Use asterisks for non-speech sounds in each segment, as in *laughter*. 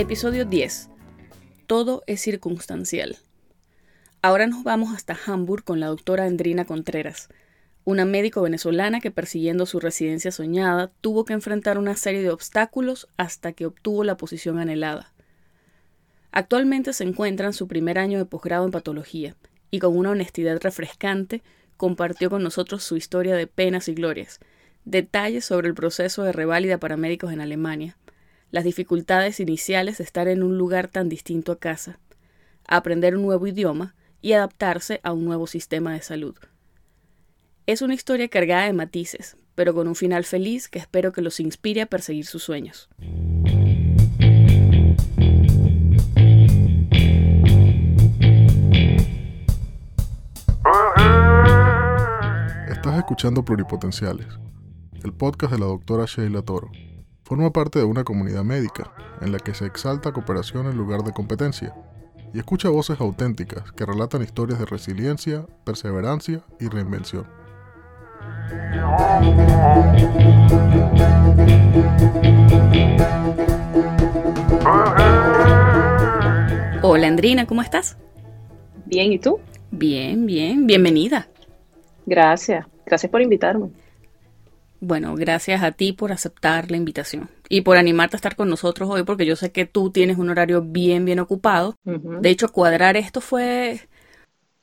Episodio 10. Todo es circunstancial. Ahora nos vamos hasta Hamburg con la doctora Andrina Contreras, una médico venezolana que persiguiendo su residencia soñada tuvo que enfrentar una serie de obstáculos hasta que obtuvo la posición anhelada. Actualmente se encuentra en su primer año de posgrado en patología y con una honestidad refrescante compartió con nosotros su historia de penas y glorias, detalles sobre el proceso de reválida para médicos en Alemania, las dificultades iniciales de estar en un lugar tan distinto a casa, aprender un nuevo idioma y adaptarse a un nuevo sistema de salud. Es una historia cargada de matices, pero con un final feliz que espero que los inspire a perseguir sus sueños. Estás escuchando Pluripotenciales, el podcast de la doctora Sheila Toro. Forma parte de una comunidad médica en la que se exalta cooperación en lugar de competencia y escucha voces auténticas que relatan historias de resiliencia, perseverancia y reinvención. Hola Andrina, ¿cómo estás? Bien, ¿y tú? Bien, bien, bienvenida. Gracias, gracias por invitarme. Bueno, gracias a ti por aceptar la invitación y por animarte a estar con nosotros hoy, porque yo sé que tú tienes un horario bien, bien ocupado. De hecho, cuadrar esto fue...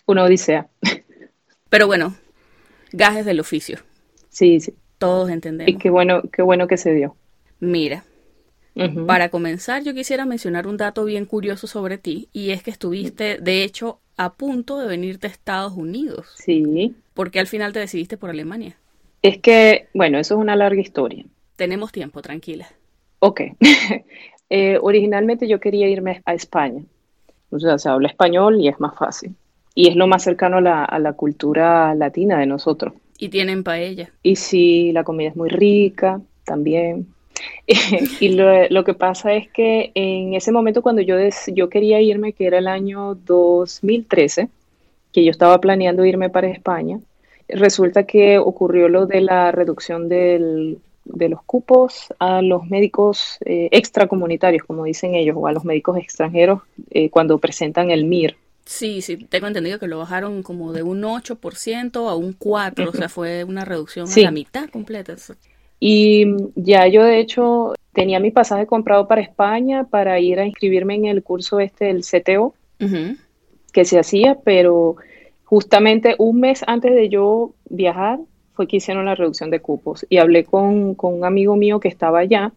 Una odisea. Pero bueno, gajes del oficio. Sí, sí. Todos entendemos. Y qué bueno, qué bueno que se dio. Mira, para comenzar, yo quisiera mencionar un dato bien curioso sobre ti, y es que estuviste, de hecho, a punto de venirte a Estados Unidos. Sí. ¿Por qué al final te decidiste por Alemania? Es que, bueno, eso es una larga historia. Tenemos tiempo, tranquila. Ok. *laughs* Eh, originalmente yo quería irme a España. O sea, se habla español y es más fácil. Y es lo más cercano a la, a la cultura latina de nosotros. Y tienen paella. Y sí, la comida es muy rica también. *laughs* y lo, lo, que pasa es que en ese momento cuando yo, des, yo quería irme, que era el año 2013, que yo estaba planeando irme para España, resulta que ocurrió lo de la reducción del, de los cupos a los médicos eh, extracomunitarios, como dicen ellos, o a los médicos extranjeros eh, cuando presentan el MIR. Sí, sí, tengo entendido que lo bajaron como de un 8% a un 4%, o sea, fue una reducción Sí. a la mitad completa. Y ya yo de hecho tenía mi pasaje comprado para España para ir a inscribirme en el curso este del CTO que se hacía, pero justamente un mes antes de yo viajar fue que hicieron la reducción de cupos y hablé con, con un amigo mío que estaba allá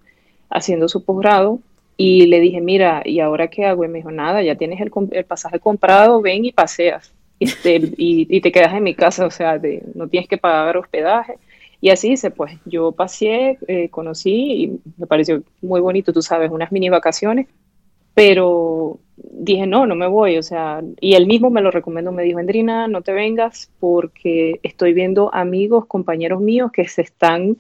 haciendo su posgrado y le dije, mira, ¿y ahora qué hago? Y me dijo, nada, ya tienes el, el pasaje comprado, ven y paseas este, y, y te quedas en mi casa, o sea, de- no tienes que pagar hospedaje. Y así hice, pues yo paseé, eh, conocí y me pareció muy bonito, tú sabes, unas mini vacaciones, pero dije, no, no me voy, o sea, y él mismo me lo recomendó, me dijo, Andrina, no te vengas porque estoy viendo amigos, compañeros míos que se están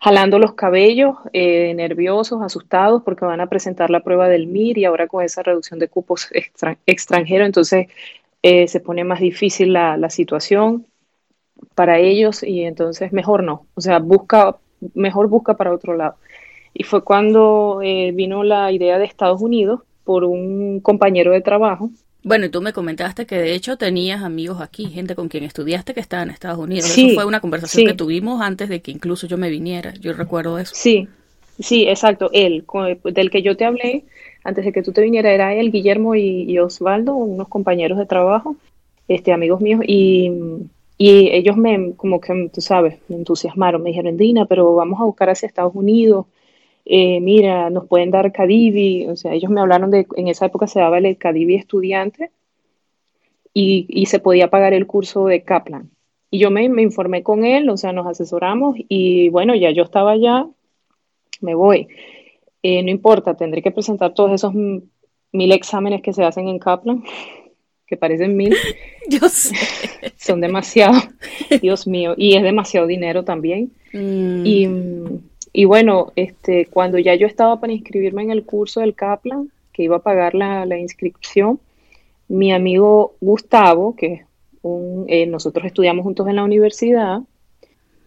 jalando los cabellos, eh, nerviosos, asustados porque van a presentar la prueba del MIR y ahora con esa reducción de cupos extra- extranjeros, entonces eh, se pone más difícil la situación para ellos y entonces mejor no, o sea, busca, mejor busca para otro lado. Y fue cuando eh, vino la idea de Estados Unidos por un compañero de trabajo. Bueno, y tú me comentaste que de hecho tenías amigos aquí, gente con quien estudiaste que estaba en Estados Unidos. Sí, eso fue una conversación sí. que tuvimos antes de que incluso yo me viniera. Yo recuerdo eso. Sí, sí, exacto, él, del que yo te hablé antes de que tú te vinieras, era él, Guillermo y, y Osvaldo, unos compañeros de trabajo, este, amigos míos, y, y ellos me, como que, tú sabes, me entusiasmaron, me dijeron, Dina, pero vamos a buscar hacia Estados Unidos, eh, mira, nos pueden dar Cadivi, o sea, ellos me hablaron de, en esa época se daba el Cadivi estudiante y, y se podía pagar el curso de Kaplan. Y yo me, me informé con él, o sea, nos asesoramos y bueno, ya yo estaba allá, me voy. Eh, no importa, tendré que presentar todos esos mil exámenes que se hacen en Kaplan, *laughs* que parecen mil, *laughs* Yo sé. son demasiado, *laughs* Dios mío, y es demasiado dinero también. Mm, Y, y bueno, este, cuando ya yo estaba para inscribirme en el curso del Kaplan, que iba a pagar la, la inscripción, mi amigo Gustavo, que un, eh, nosotros estudiamos juntos en la universidad,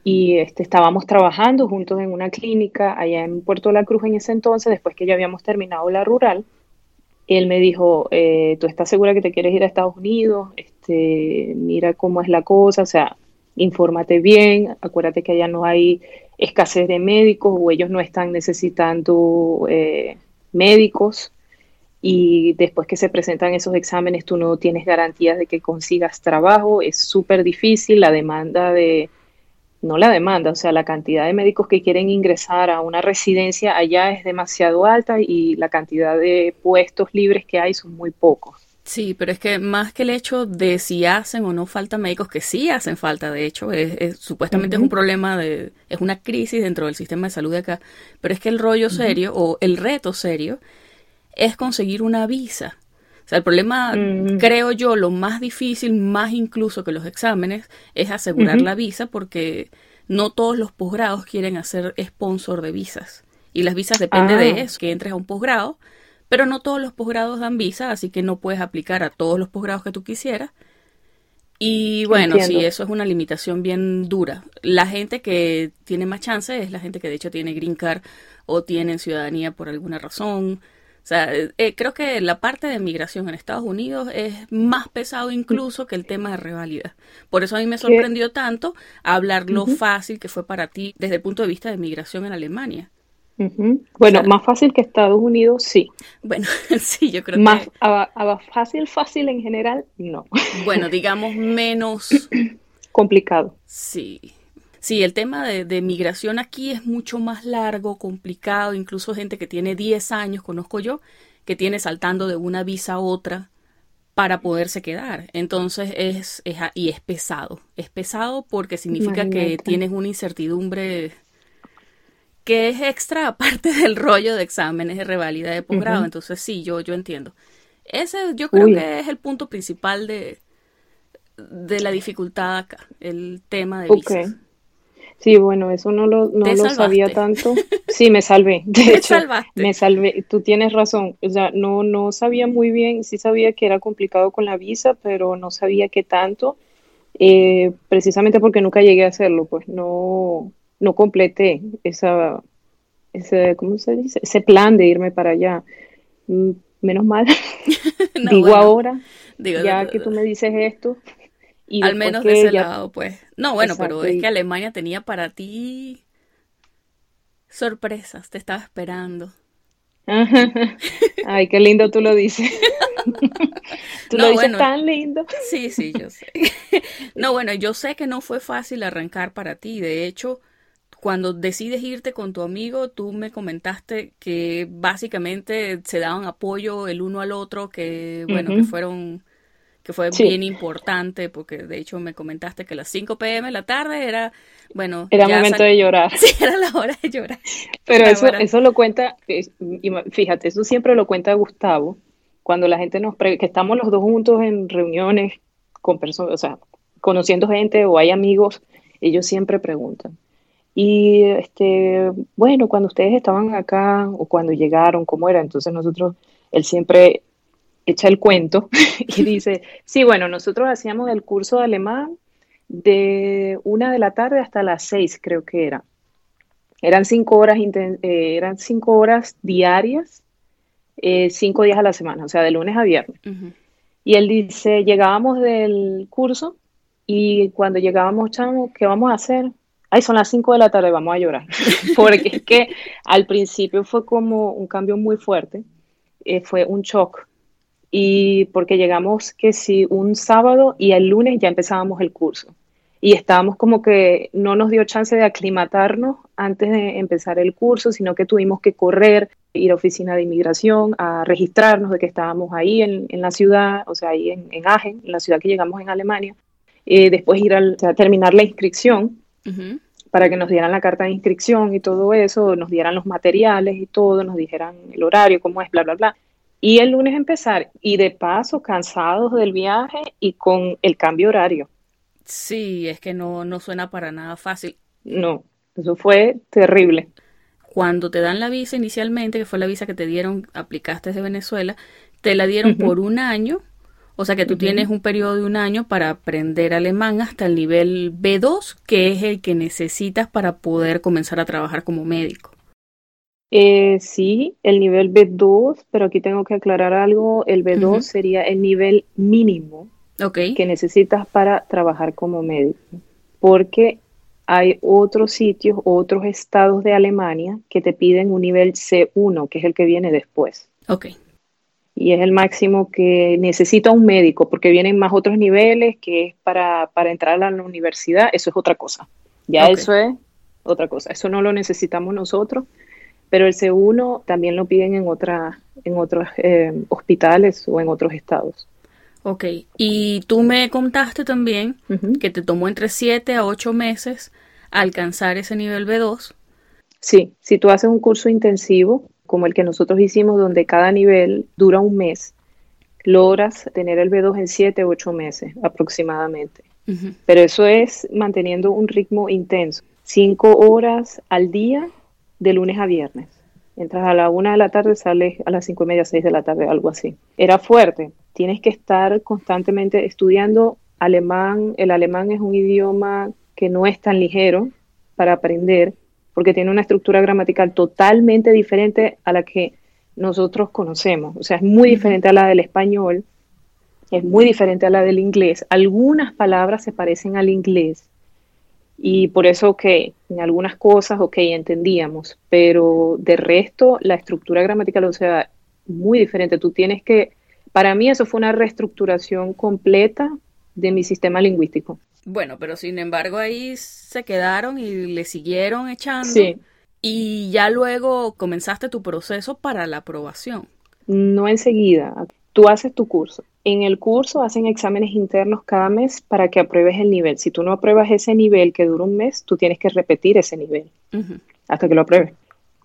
y este, estábamos trabajando juntos en una clínica allá en Puerto La Cruz en ese entonces, después que ya habíamos terminado la rural. Él me dijo, eh, ¿tú estás segura que te quieres ir a Estados Unidos? Este, mira cómo es la cosa, o sea, infórmate bien, acuérdate que allá no hay escasez de médicos o ellos no están necesitando eh, médicos y después que se presentan esos exámenes tú no tienes garantías de que consigas trabajo, es súper difícil, la demanda de, no la demanda, o sea, la cantidad de médicos que quieren ingresar a una residencia allá es demasiado alta y la cantidad de puestos libres que hay son muy pocos. Sí, pero es que más que el hecho de si hacen o no falta médicos, que sí hacen falta, de hecho, es, supuestamente es un problema de, es una crisis dentro del sistema de salud de acá, pero es que el rollo serio o el reto serio es conseguir una visa. O sea, el problema, creo yo, lo más difícil, más incluso que los exámenes, es asegurar la visa porque no todos los posgrados quieren hacer sponsor de visas. Y las visas dependen de ah. eso, que entres a un posgrado pero no todos los posgrados dan visa, así que no puedes aplicar a todos los posgrados que tú quisieras. Y bueno, sí, eso es una limitación bien dura. La gente que tiene más chance es la gente que de hecho tiene green card o tiene ciudadanía por alguna razón. O sea, eh, creo que la parte de migración en Estados Unidos es más pesado incluso que el tema de revalida. Por eso a mí me sorprendió tanto hablar lo fácil que fue para ti desde el punto de vista de migración en Alemania. Bueno, más fácil que Estados Unidos, sí. Bueno, *laughs* sí, yo creo más, que... Más fácil, fácil en general, no. *laughs* Bueno, digamos menos... Complicado. Sí. Sí, el tema de, de, migración aquí es mucho más largo, complicado, incluso gente que tiene 10 años, conozco yo, que tiene saltando de una visa a otra para poderse quedar. Entonces es, es y es pesado. Es pesado porque significa que tienes una incertidumbre que es extra aparte *laughs* del rollo de exámenes de revalida de posgrado. Entonces sí, yo, yo entiendo. Ese yo creo que es el punto principal de, de la dificultad acá, el tema de visas. Sí, bueno, eso no lo, no lo sabía tanto. *laughs* Sí, me salvé. De hecho, me salvé. Tú tienes razón. O sea, no, no sabía muy bien. Sí sabía que era complicado con la visa, pero no sabía qué tanto. Eh, precisamente porque nunca llegué a hacerlo. Pues no, no completé esa, ese, ¿cómo se dice? ese plan de irme para allá. Mm, menos mal. *laughs* digo ahora, ya que tú me dices esto. Y Al menos de ese lado, pues. No, bueno, pero es que Alemania tenía para ti sorpresas, te estaba esperando. Ay, qué lindo tú lo dices. *laughs* tú lo dices tan lindo. Sí, sí, yo sé. *laughs* no, bueno, yo sé que no fue fácil arrancar para ti. De hecho, cuando decides irte con tu amigo, tú me comentaste que básicamente se daban apoyo el uno al otro, que bueno, que fueron que fue bien importante porque de hecho me comentaste que las 5 pm de la tarde era bueno era momento de llorar. *laughs* Sí era la hora de llorar. Pero eso eso lo cuenta fíjate eso siempre lo cuenta Gustavo cuando la gente nos que estamos los dos juntos en reuniones con personas o sea conociendo gente o hay amigos ellos siempre preguntan y este, bueno, cuando ustedes estaban acá o cuando llegaron, ¿cómo era? Entonces nosotros, él siempre echa el cuento *laughs* y dice, sí, bueno, nosotros hacíamos el curso de alemán de una de la tarde hasta las seis, creo que era. Eran cinco horas, eh, eran cinco horas diarias, eh, cinco días a la semana, o sea, de lunes a viernes. Y él dice, llegábamos del curso y cuando llegábamos, chamo, ¿qué vamos a hacer? Ay, son las 5 de la tarde, vamos a llorar. *laughs* Porque es que al principio fue como un cambio muy fuerte, eh, fue un shock. Y porque llegamos que sí, un sábado y el lunes ya empezábamos el curso. Y estábamos como que no nos dio chance de aclimatarnos antes de empezar el curso, sino que tuvimos que correr, ir a oficina de inmigración, a registrarnos de que estábamos ahí en, la ciudad, o sea, ahí en, en Agen, en la ciudad que llegamos en Alemania. Eh, después ir a terminar la inscripción para que nos dieran la carta de inscripción y todo eso, nos dieran los materiales y todo, nos dijeran el horario, cómo es, bla, bla, bla. Y el lunes empezar, y de paso cansados del viaje y con el cambio horario. Sí, es que no, no suena para nada fácil. No, eso fue terrible. Cuando te dan la visa inicialmente, que fue la visa que te dieron, aplicaste desde Venezuela, te la dieron por un año O sea que tú tienes un periodo de un año para aprender alemán hasta el nivel B2, que es el que necesitas para poder comenzar a trabajar como médico. Eh, sí, el nivel B2, pero aquí tengo que aclarar algo. El B2 sería el nivel mínimo que necesitas para trabajar como médico. Porque hay otros sitios, otros estados de Alemania que te piden un nivel C1, que es el que viene después. Ok. Y es el máximo que necesita un médico, porque vienen más otros niveles, que es para, entrar a la universidad, eso es otra cosa. Ya eso es otra cosa. Eso no lo necesitamos nosotros, pero el C1 también lo piden en, otra, en otros eh, hospitales o en otros estados. Ok, y tú me contaste también que te tomó entre 7 a 8 meses alcanzar ese nivel B2. Sí, si tú haces un curso intensivo, como el que nosotros hicimos, donde cada nivel dura un mes, logras tener el B2 en 7 u 8 meses aproximadamente. Pero eso es manteniendo un ritmo intenso, 5 horas al día de lunes a viernes. Entras a la una de la tarde, sales a las cinco y media, seis de la tarde, algo así. Era fuerte. Tienes que estar constantemente estudiando alemán. El alemán es un idioma que no es tan ligero para aprender porque tiene una estructura gramatical totalmente diferente a la que nosotros conocemos. O sea, es muy diferente a la del español, es muy diferente a la del inglés. Algunas palabras se parecen al inglés y por eso, ok, en algunas cosas, ok, entendíamos, pero de resto la estructura gramatical, o sea, muy diferente. Tú tienes que, para mí eso fue una reestructuración completa de mi sistema lingüístico. Bueno, pero sin embargo ahí se quedaron y le siguieron echando. Sí. Y ya luego comenzaste tu proceso para la aprobación. No enseguida. Tú haces tu curso. En el curso hacen exámenes internos cada mes para que apruebes el nivel. Si tú no apruebas ese nivel que dura un mes, tú tienes que repetir ese nivel hasta que lo apruebes.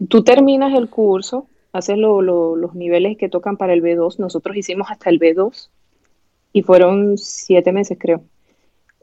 Tú terminas el curso, haces los niveles que tocan para el B2. Nosotros hicimos hasta el B2 y fueron siete meses, creo.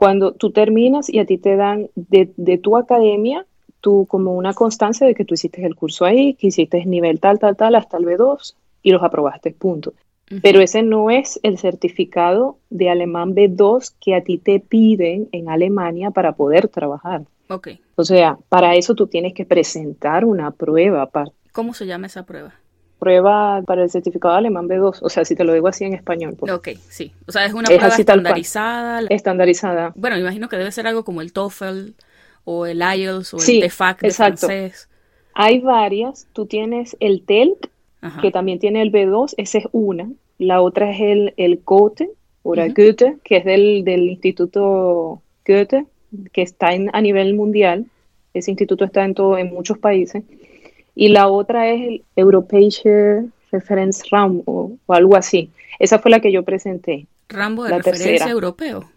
Cuando tú terminas y a ti te dan de, tu academia, tú como una constancia de que tú hiciste el curso ahí, que hiciste el nivel tal, tal, tal, hasta el B2 y los aprobaste, punto. Pero ese no es el certificado de alemán B2 que a ti te piden en Alemania para poder trabajar. Okay. O sea, para eso tú tienes que presentar una prueba. ¿Cómo se llama esa prueba? Prueba para el certificado de alemán B2, o sea, si te lo digo así en español. Pues. Ok, sí. O sea, es una prueba estandarizada. Estandarizada. Bueno, imagino que debe ser algo como el TOEFL o el IELTS o el TEFAC de exacto. francés. Hay varias. Tú tienes el TELC, que también tiene el B2, esa es una. La otra es el, el Goethe, o el Goethe, que es del, del Instituto Goethe, que está en, a nivel mundial. Ese instituto está en, todo, en muchos países. Y la otra es el European Reference Rambo o, algo así. Esa fue la que yo presenté. Rambo de la referencia europeo.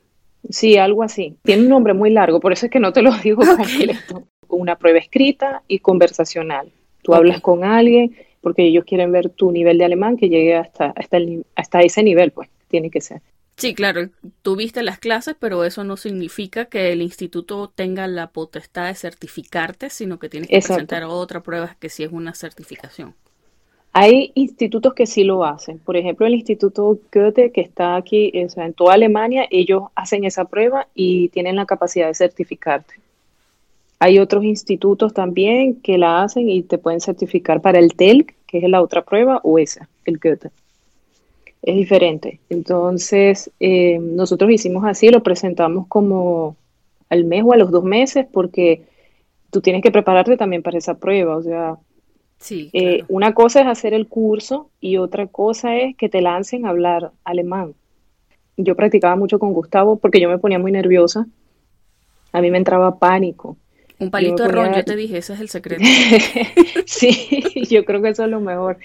Sí, algo así. Tiene un nombre muy largo, por eso es que no te lo *laughs* digo completo. Una prueba escrita y conversacional. Tú hablas con alguien porque ellos quieren ver tu nivel de alemán que llegue hasta, hasta, hasta ese nivel, pues tiene que ser. Sí, claro, tuviste las clases, pero eso no significa que el instituto tenga la potestad de certificarte, sino que tienes que presentar otra prueba que sí es una certificación. Hay institutos que sí lo hacen. Por ejemplo, el Instituto Goethe, que está aquí en toda Alemania, ellos hacen esa prueba y tienen la capacidad de certificarte. Hay otros institutos también que la hacen y te pueden certificar para el TELC, que es la otra prueba, o esa, el Goethe es diferente. Entonces, eh, nosotros hicimos así, lo presentamos como al mes o a los dos meses, porque tú tienes que prepararte también para esa prueba. O sea, sí, eh, una cosa es hacer el curso y otra cosa es que te lancen a hablar alemán. Yo practicaba mucho con Gustavo porque yo me ponía muy nerviosa. A mí me entraba pánico. Un palito de ron, yo te dije, ese es el secreto. *laughs* sí, yo creo que eso es lo mejor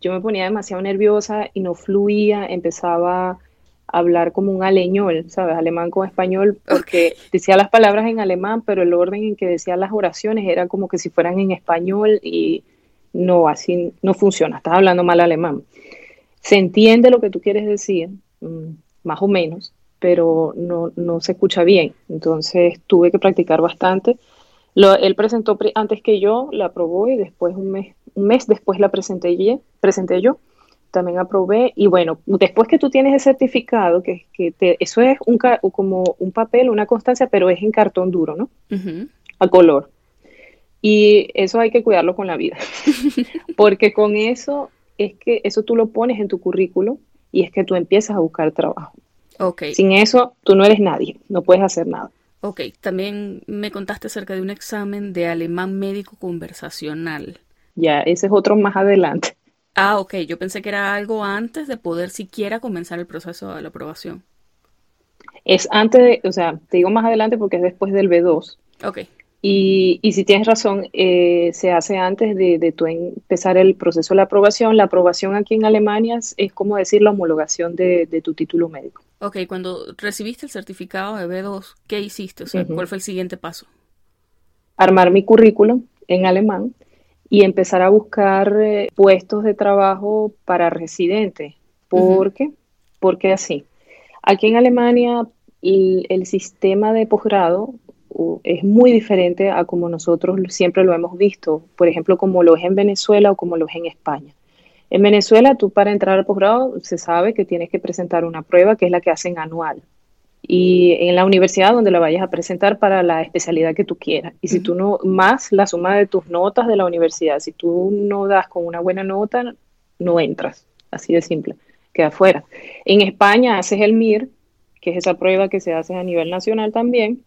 yo me ponía demasiado nerviosa y no fluía, empezaba a hablar como un aleñol, ¿sabes? Alemán con español, porque decía las palabras en alemán, pero el orden en que decía las oraciones era como que si fueran en español y no, así no funciona, estás hablando mal alemán. Se entiende lo que tú quieres decir, mm, más o menos, pero no, no se escucha bien. Entonces tuve que practicar bastante él presentó antes que yo, la aprobó y después un mes, un mes después la presenté, presenté yo, también aprobé. Y bueno, después que tú tienes el certificado, que, que eso es un, como un papel, una constancia, pero es en cartón duro, ¿no? A color. Y eso hay que cuidarlo con la vida, *laughs* porque con eso es que eso tú lo pones en tu currículo y es que tú empiezas a buscar trabajo. Okay. Sin eso, tú no eres nadie, no puedes hacer nada. Ok, también me contaste acerca de un examen de alemán médico conversacional. Ya, ese es otro más adelante. Ah, ok, yo pensé que era algo antes de poder siquiera comenzar el proceso de la aprobación. Es antes de, o sea, te digo más adelante porque es después del B2. Ok. Y, y si tienes razón, eh, se hace antes de, de tu empezar el proceso de la aprobación. La aprobación aquí en Alemania es, como decir la homologación de, de, tu título médico. Ok, cuando recibiste el certificado de B2, ¿qué hiciste? O sea, ¿cuál fue el siguiente paso? Armar mi currículum en alemán y empezar a buscar eh, puestos de trabajo para residentes. ¿Por qué? Porque así. Aquí en Alemania el, el sistema de posgrado es muy diferente a como nosotros siempre lo hemos visto, por ejemplo, como lo es en Venezuela o como lo es en España. En Venezuela, tú para entrar al posgrado se sabe que tienes que presentar una prueba que es la que hacen anual. Y en la universidad donde la vayas a presentar para la especialidad que tú quieras. Y si tú no, más la suma de tus notas de la universidad, si tú no das con una buena nota, no entras. Así de simple. Queda fuera. En España haces el MIR, que es esa prueba que se hace a nivel nacional también,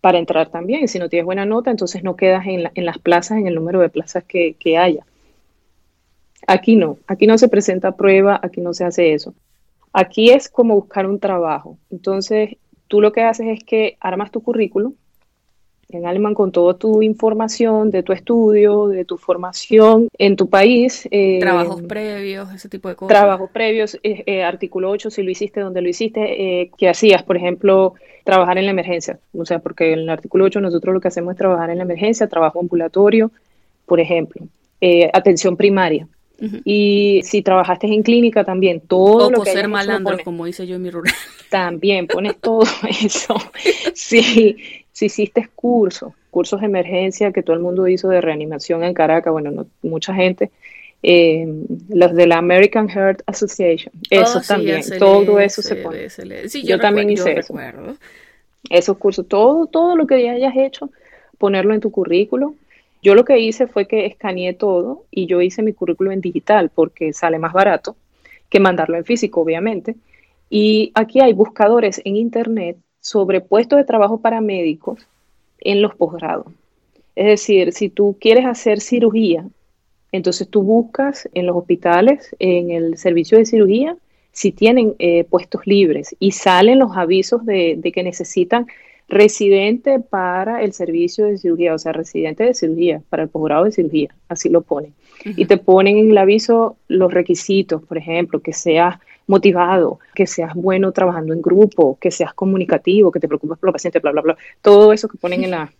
para entrar también. Si no tienes buena nota, entonces no quedas en, en las plazas, en el número de plazas que, que, haya. Aquí no, aquí no se presenta prueba, aquí no se hace eso. Aquí es como buscar un trabajo. Entonces, tú lo que haces es que armas tu currículum en alemán con toda tu información de tu estudio, de tu formación en tu país. Eh, trabajos previos, ese tipo de cosas. Trabajos previos, eh, eh, artículo 8, si lo hiciste, donde lo hiciste, qué hacías, por ejemplo, trabajar en la emergencia. O sea, porque en el artículo 8 nosotros lo que hacemos es trabajar en la emergencia, trabajo ambulatorio, por ejemplo, atención primaria. Y si trabajaste en clínica también, todo o lo que ser malandro, como hice yo en mi rural. *laughs* También pones todo *laughs* eso. sí, si hiciste cursos, cursos de emergencia que todo el mundo hizo de reanimación en Caracas, bueno, mucha gente, eh, los de la American Heart Association, oh, eso también, todo eso se pone. yo, también hice eso. Esos cursos, todo, todo lo que hayas hecho, ponerlo en tu currículo. Yo lo que hice fue que escaneé todo y yo hice mi currículo en digital porque sale más barato que mandarlo en físico, obviamente. Y aquí hay buscadores en internet sobre puestos de trabajo para médicos en los posgrados. Es decir, si tú quieres hacer cirugía, entonces tú buscas en los hospitales, en el servicio de cirugía, si tienen eh, puestos libres y salen los avisos de, que necesitan residente para el servicio de cirugía, o sea, residente de cirugía, para el posgrado de cirugía, así lo ponen. Y te ponen en el aviso los requisitos, por ejemplo, que sea motivado, que seas bueno trabajando en grupo, que seas comunicativo, que te preocupes por los pacientes, bla, bla, bla. Todo eso que ponen en, la,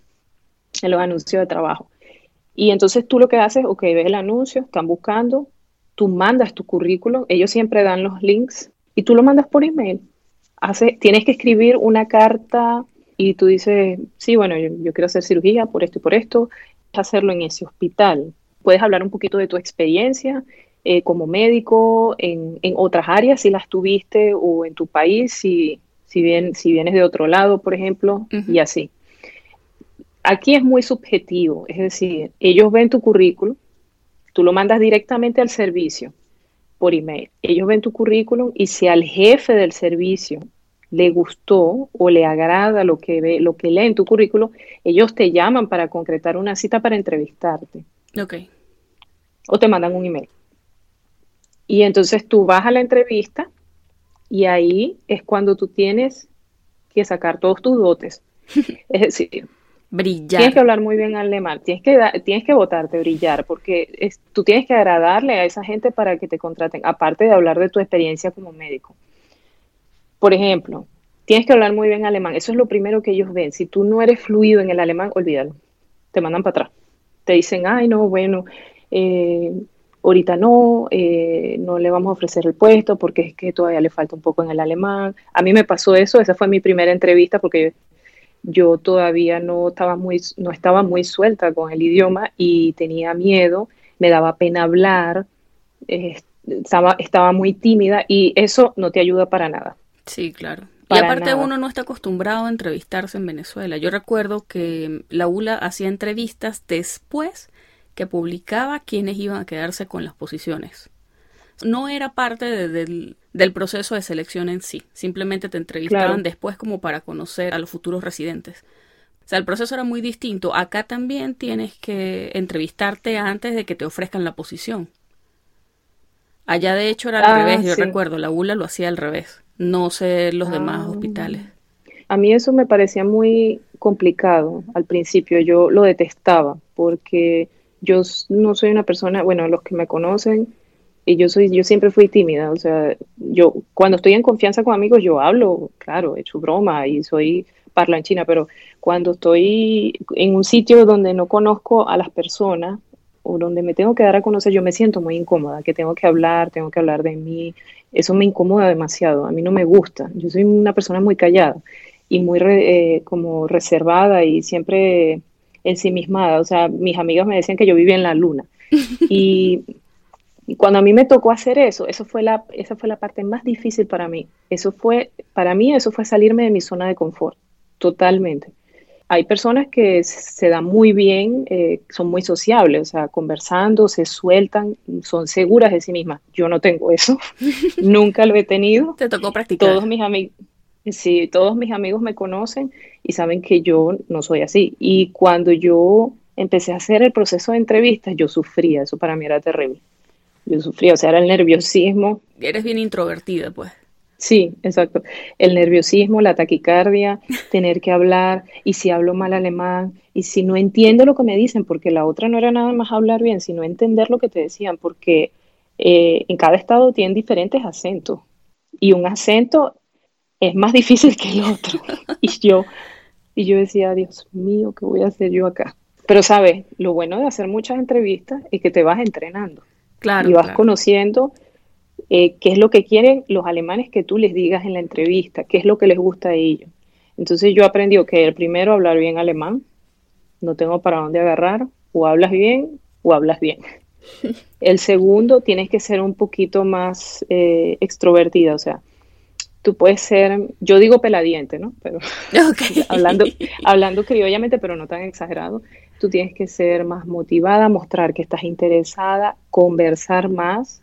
en los anuncios de trabajo. Y entonces tú lo que haces, ok, ves el anuncio, están buscando, tú mandas tu currículum, ellos siempre dan los links y tú lo mandas por email. Hace, tienes que escribir una carta y tú dices, sí, bueno, yo, yo quiero hacer cirugía por esto y por esto, hacerlo en ese hospital. Puedes hablar un poquito de tu experiencia eh, como médico en, en, otras áreas, si las tuviste, o en tu país, si, si, bien, si vienes de otro lado, por ejemplo, y así. Aquí es muy subjetivo, es decir, ellos ven tu currículum, tú lo mandas directamente al servicio por email. Ellos ven tu currículum y si al jefe del servicio le gustó o le agrada lo que ve, lo que lee en tu currículum, ellos te llaman para concretar una cita para entrevistarte. Ok. O te mandan un email. Y entonces tú vas a la entrevista y ahí es cuando tú tienes que sacar todos tus dotes. *laughs* Es decir, brillar. Tienes que hablar muy bien alemán, tienes que, tienes que votarte, brillar, porque tú tienes que agradarle a esa gente para que te contraten, aparte de hablar de tu experiencia como médico. Por ejemplo, tienes que hablar muy bien alemán, eso es lo primero que ellos ven. Si tú no eres fluido en el alemán, olvídalo, te mandan para atrás. Te dicen, ay, no, bueno, eh, ahorita no, eh, no le vamos a ofrecer el puesto porque es que todavía le falta un poco en el alemán. A mí me pasó eso, esa fue mi primera entrevista porque yo todavía no estaba muy, no estaba muy suelta con el idioma y tenía miedo, me daba pena hablar, estaba, estaba muy tímida y eso no te ayuda para nada. Sí, claro. y aparte uno no está acostumbrado a entrevistarse en Venezuela. Yo recuerdo que la ULA hacía entrevistas después que publicaba quiénes iban a quedarse con las posiciones. No era parte del, proceso de selección en sí, simplemente te entrevistaban después como para conocer a los futuros residentes. O sea, el proceso era muy distinto. Acá también tienes que entrevistarte antes de que te ofrezcan la posición. Allá de hecho era al ah, revés, yo recuerdo, la ULA lo hacía al revés, no sé los demás ah. hospitales. A mí eso me parecía muy complicado al principio, yo lo detestaba porque yo no soy una persona, bueno, los que me conocen, y yo soy, yo siempre fui tímida, o sea, yo cuando estoy en confianza con amigos yo hablo, claro, he hecho broma y soy parlanchina, pero cuando estoy en un sitio donde no conozco a las personas o donde me tengo que dar a conocer, yo me siento muy incómoda, que tengo que hablar, tengo que hablar de mí, eso me incomoda demasiado, a mí no me gusta, yo soy una persona muy callada y muy eh, como reservada y siempre ensimismada, o sea, mis amigas me decían que yo vivía en la luna. *laughs* Y, cuando a mí me tocó hacer eso, eso fue la, esa fue la parte más difícil para mí, eso fue, para mí eso fue salirme de mi zona de confort, totalmente hay personas que se dan muy bien, eh, son muy sociables, o sea, conversando, se sueltan, son seguras de sí mismas. Yo no tengo eso, *laughs* nunca lo he tenido. Te tocó practicar. Todos mis amigos, sí, todos mis amigos me conocen y saben que yo no soy así. Y cuando yo empecé a hacer el proceso de entrevistas, yo sufría, eso para mí era terrible. Yo sufría, o sea, era el nerviosismo. Eres bien introvertida, pues. Sí, exacto. El nerviosismo, la taquicardia, *laughs* tener que hablar, y si hablo mal alemán, y si no entiendo lo que me dicen, porque la otra no era nada más hablar bien, sino entender lo que te decían, porque eh, en cada estado tienen diferentes acentos, y un acento es más *laughs* difícil que el otro. *laughs* Y yo, y yo decía, Dios mío, ¿qué voy a hacer yo acá? Pero sabes, lo bueno de hacer muchas entrevistas es que te vas entrenando. Claro. Y vas conociendo eh, qué es lo que quieren los alemanes que tú les digas en la entrevista, qué es lo que les gusta a ellos. Entonces yo aprendí que el primero hablar bien alemán, no tengo para dónde agarrar, o hablas bien o hablas bien. *laughs* El segundo, tienes que ser un poquito más eh, extrovertida, o sea, tú puedes ser, yo digo peladiente, ¿no? Pero *laughs* *laughs* hablando, hablando criollamente, pero no tan exagerado, tú tienes que ser más motivada, mostrar que estás interesada, conversar más,